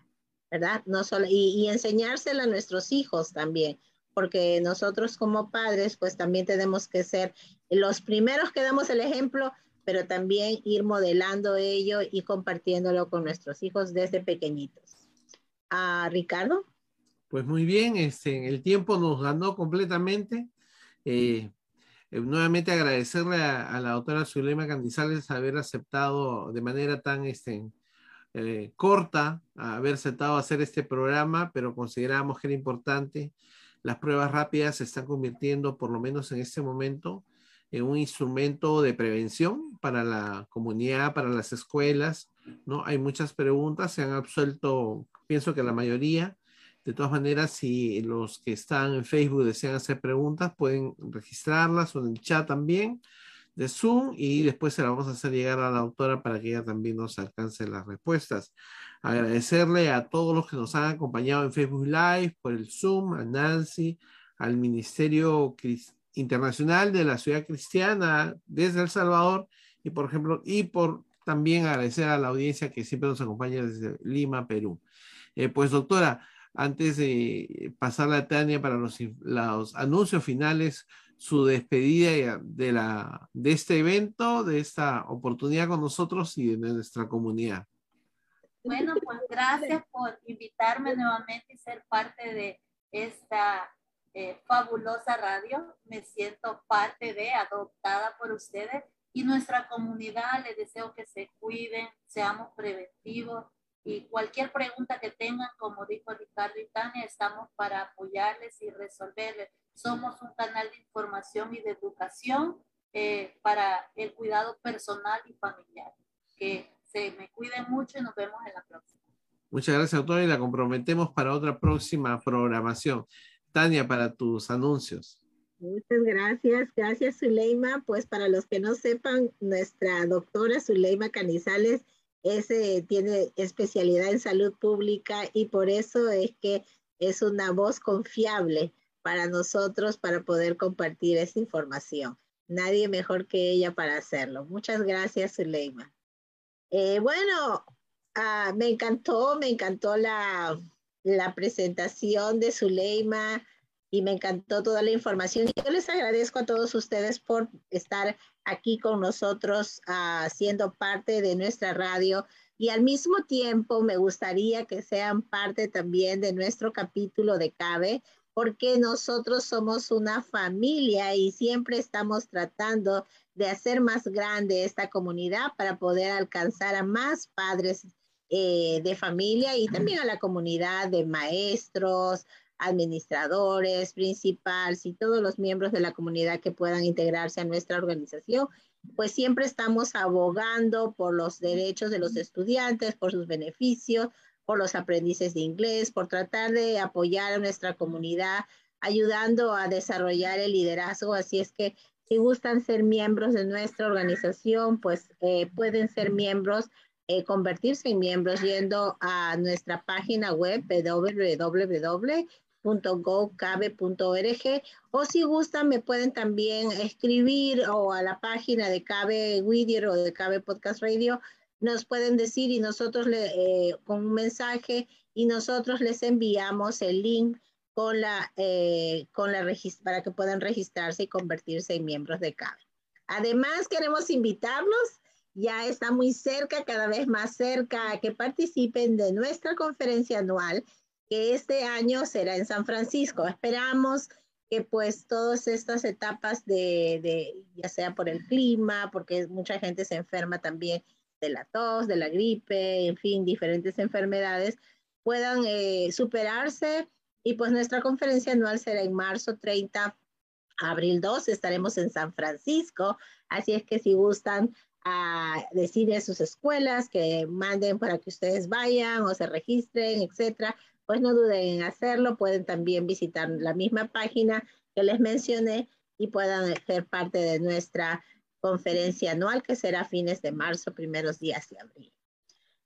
¿Verdad? No solo, y, enseñársela a nuestros hijos también, porque nosotros como padres, pues también tenemos que ser los primeros que damos el ejemplo, pero también ir modelando ello y compartiéndolo con nuestros hijos desde pequeñitos. ¿A Ricardo? Pues muy bien, este, el tiempo nos ganó completamente. Eh, nuevamente agradecerle a, la doctora Zulema Candizales haber aceptado de manera tan este, eh, corta haber aceptado hacer este programa, pero consideramos que era importante. Las pruebas rápidas se están convirtiendo, por lo menos en este momento, en un instrumento de prevención para la comunidad, para las escuelas. ¿no? Hay muchas preguntas, se han absuelto, pienso que la mayoría. De todas maneras, si los que están en Facebook desean hacer preguntas, pueden registrarlas o en el chat también de Zoom y después se la vamos a hacer llegar a la autora para que ella también nos alcance las respuestas. Agradecerle a todos los que nos han acompañado en Facebook Live, por el Zoom, a Nancy, al Ministerio Internacional de la Ciudad Cristiana desde El Salvador y por ejemplo, y por también agradecer a la audiencia que siempre nos acompaña desde Lima, Perú. Eh, pues doctora, antes de pasar a Tania para los, los anuncios finales, su despedida de, la, de este evento, de esta oportunidad con nosotros y de nuestra comunidad. Bueno, pues gracias por invitarme nuevamente y ser parte de esta eh, fabulosa radio. Me siento parte de, adoptada por ustedes y nuestra comunidad. Les deseo que se cuiden, seamos preventivos y cualquier pregunta que tengan, como dijo Ricardo y Tania, estamos para apoyarles y resolverles. Somos un canal de información y de educación eh, para el cuidado personal y familiar. Que se me cuiden mucho y nos vemos en la próxima. Muchas gracias, doctora, y la comprometemos para otra próxima programación. Tania, para tus anuncios. Muchas gracias, gracias Zuleima. Pues para los que no sepan, nuestra doctora Zuleima Canizales ese tiene especialidad en salud pública y por eso es que es una voz confiable para nosotros para poder compartir esa información. Nadie mejor que ella para hacerlo. Muchas gracias, Zuleima. Eh, bueno, ah, me encantó, me encantó la, la presentación de Zuleima y me encantó toda la información. Yo les agradezco a todos ustedes por estar aquí con nosotros uh, siendo parte de nuestra radio y al mismo tiempo me gustaría que sean parte también de nuestro capítulo de CABE porque nosotros somos una familia y siempre estamos tratando de hacer más grande esta comunidad para poder alcanzar a más padres eh, de familia y también a la comunidad de maestros, administradores, principales y todos los miembros de la comunidad que puedan integrarse a nuestra organización, pues siempre estamos abogando por los derechos de los estudiantes, por sus beneficios, por los aprendices de inglés, por tratar de apoyar a nuestra comunidad, ayudando a desarrollar el liderazgo. Así es que si gustan ser miembros de nuestra organización, pues eh, pueden ser miembros eh, convertirse en miembros yendo a nuestra página web www .gocabe.org o si gustan me pueden también escribir o a la página de Cabe Whittier o de Cabe Podcast Radio nos pueden decir y nosotros le, eh, con un mensaje y nosotros les enviamos el link con la, eh, con la para que puedan registrarse y convertirse en miembros de CABE. Además, queremos invitarlos, ya está muy cerca, cada vez más cerca, a que participen de nuestra conferencia anual que este año será en San Francisco. Esperamos que pues todas estas etapas de, de, ya sea por el clima, porque mucha gente se enferma también de la tos, de la gripe, en fin, diferentes enfermedades, puedan eh, superarse. Y pues nuestra conferencia anual será en marzo 30, abril 2, estaremos en San Francisco. Así es que si gustan a decir a sus escuelas que manden para que ustedes vayan o se registren, etcétera, pues no duden en hacerlo. Pueden también visitar la misma página que les mencioné y puedan ser parte de nuestra conferencia anual que será fines de marzo, primeros días de abril.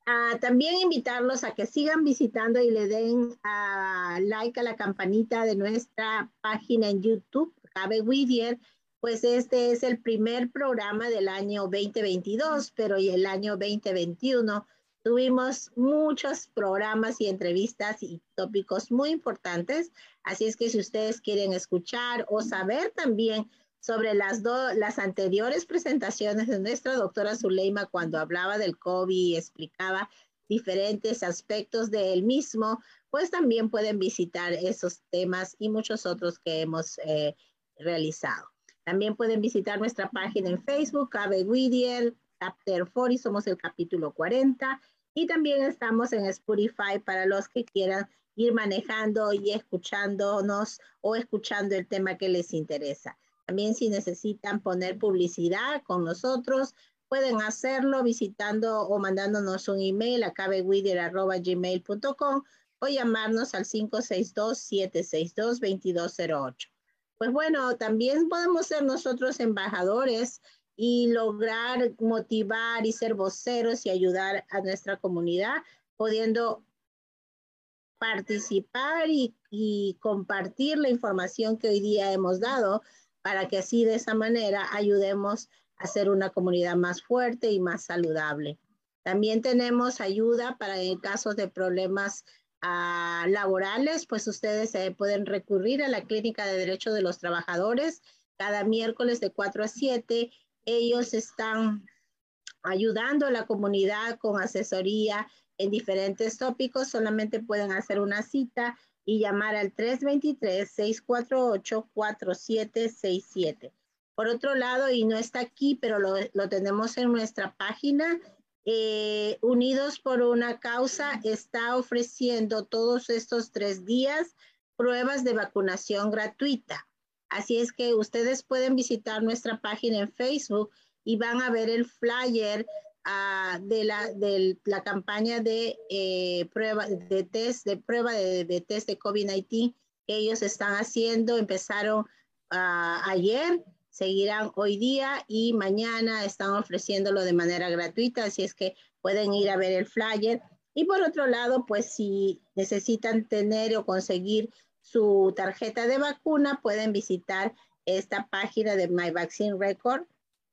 Ah, también invitarlos a que sigan visitando y le den uh, like a la campanita de nuestra página en YouTube, Cabe Whittier, pues este es el primer programa del año 2022, pero y el año 2021 Tuvimos muchos programas y entrevistas y tópicos muy importantes, así es que si ustedes quieren escuchar o saber también sobre las, las anteriores presentaciones de nuestra doctora Zuleima cuando hablaba del COVID y explicaba diferentes aspectos del mismo, pues también pueden visitar esos temas y muchos otros que hemos eh, realizado. También pueden visitar nuestra página en Facebook, Cabe Whittier, Chapter 40, somos el capítulo 40, y también estamos en Spotify para los que quieran ir manejando y escuchándonos o escuchando el tema que les interesa. También si necesitan poner publicidad con nosotros, pueden hacerlo visitando o mandándonos un email a cabewither.gmail.com o llamarnos al 562-762-2208. Pues bueno, también podemos ser nosotros embajadores y lograr motivar y ser voceros y ayudar a nuestra comunidad, pudiendo participar y, y, compartir la información que hoy día hemos dado para que así de esa manera ayudemos a ser una comunidad más fuerte y más saludable. También tenemos ayuda para en casos de problemas uh, laborales, pues ustedes pueden recurrir a la Clínica de Derecho de los Trabajadores cada miércoles de 4 a 7 ellos están ayudando a la comunidad con asesoría en diferentes tópicos. Solamente pueden hacer una cita y llamar al 323-648-4767. Por otro lado, y no está aquí, pero lo, tenemos en nuestra página, eh, Unidos por una Causa está ofreciendo todos estos tres días pruebas de vacunación gratuita. Así es que ustedes pueden visitar nuestra página en Facebook y van a ver el flyer uh, de, la, de, la, campaña de eh, prueba de test de prueba de, de test de COVID-19 que ellos están haciendo. Empezaron uh, ayer, seguirán hoy día y mañana están ofreciéndolo de manera gratuita. Así es que pueden ir a ver el flyer. Y por otro lado, pues si necesitan tener o conseguir su tarjeta de vacuna, pueden visitar esta página de My Vaccine Record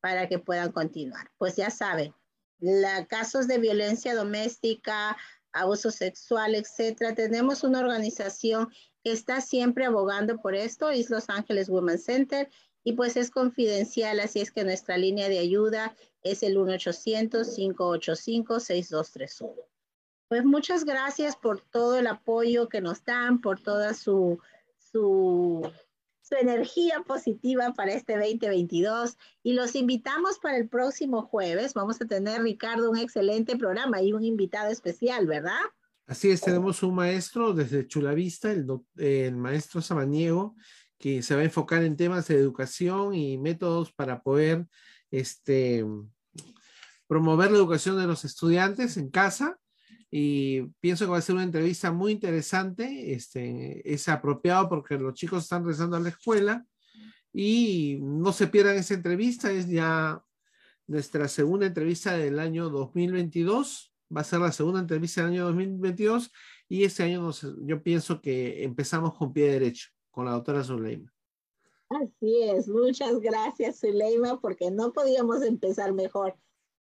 para que puedan continuar. Pues ya saben, la, casos de violencia doméstica, abuso sexual, etcétera, tenemos una organización que está siempre abogando por esto, es Los Ángeles Women Center, y pues es confidencial, así es que nuestra línea de ayuda es el 1-800-585-6231. Pues muchas gracias por todo el apoyo que nos dan, por toda su, su, su energía positiva para este 2022 y los invitamos para el próximo jueves. Vamos a tener, Ricardo, un excelente programa y un invitado especial, ¿verdad? Así es, tenemos un maestro desde Chulavista, el, el maestro Samaniego, que se va a enfocar en temas de educación y métodos para poder este, promover la educación de los estudiantes en casa y pienso que va a ser una entrevista muy interesante. Este, es apropiado porque los chicos están regresando a la escuela y no se pierdan esa entrevista. Es ya nuestra segunda entrevista del año 2022. Va a ser la segunda entrevista del año 2022 y este año nos, yo pienso que empezamos con pie derecho con la doctora Zuleima. Así es, muchas gracias Zuleima porque no podíamos empezar mejor.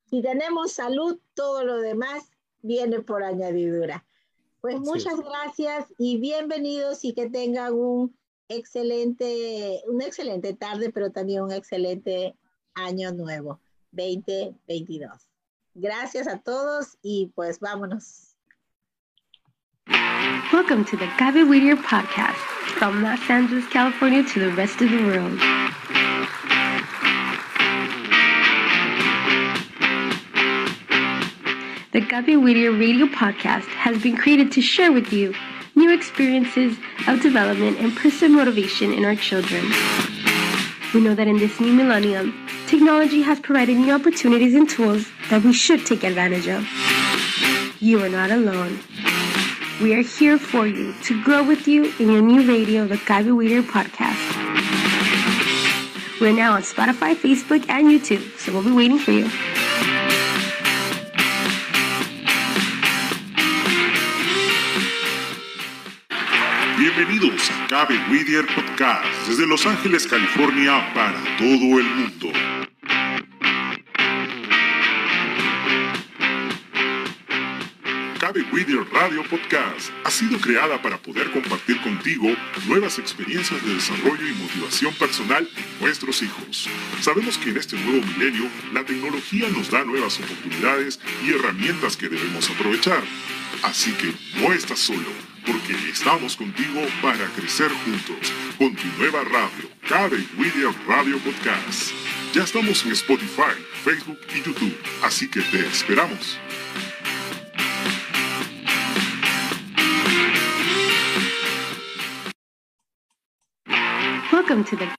Si tenemos salud, todo lo demás viene por añadidura. Pues muchas gracias y bienvenidos y que tengan un excelente, una excelente tarde, pero también un excelente año nuevo, 2022. Gracias a todos y pues vámonos. Welcome to the Gaby Whittier podcast from Los Angeles, California to the rest of the world. Gabi Whittier radio podcast has been created to share with you new experiences of development and personal motivation in our children. We know that in this new millennium, technology has provided new opportunities and tools that we should take advantage of. You are not alone. We are here for you to grow with you in your new radio, the Gabi Whittier podcast. We're now on Spotify, Facebook, and YouTube, so we'll be waiting for you. Bienvenidos a Cabe Whittier Podcast desde Los Ángeles, California para todo el mundo. Cabe Whittier Radio Podcast ha sido creada para poder compartir contigo nuevas experiencias de desarrollo y motivación personal en nuestros hijos. Sabemos que en este nuevo milenio la tecnología nos da nuevas oportunidades y herramientas que debemos aprovechar. Así que no estás solo porque estamos contigo para crecer juntos con tu nueva radio, Cabe William Radio Podcast. Ya estamos en Spotify, Facebook y YouTube, así que te esperamos. Welcome to the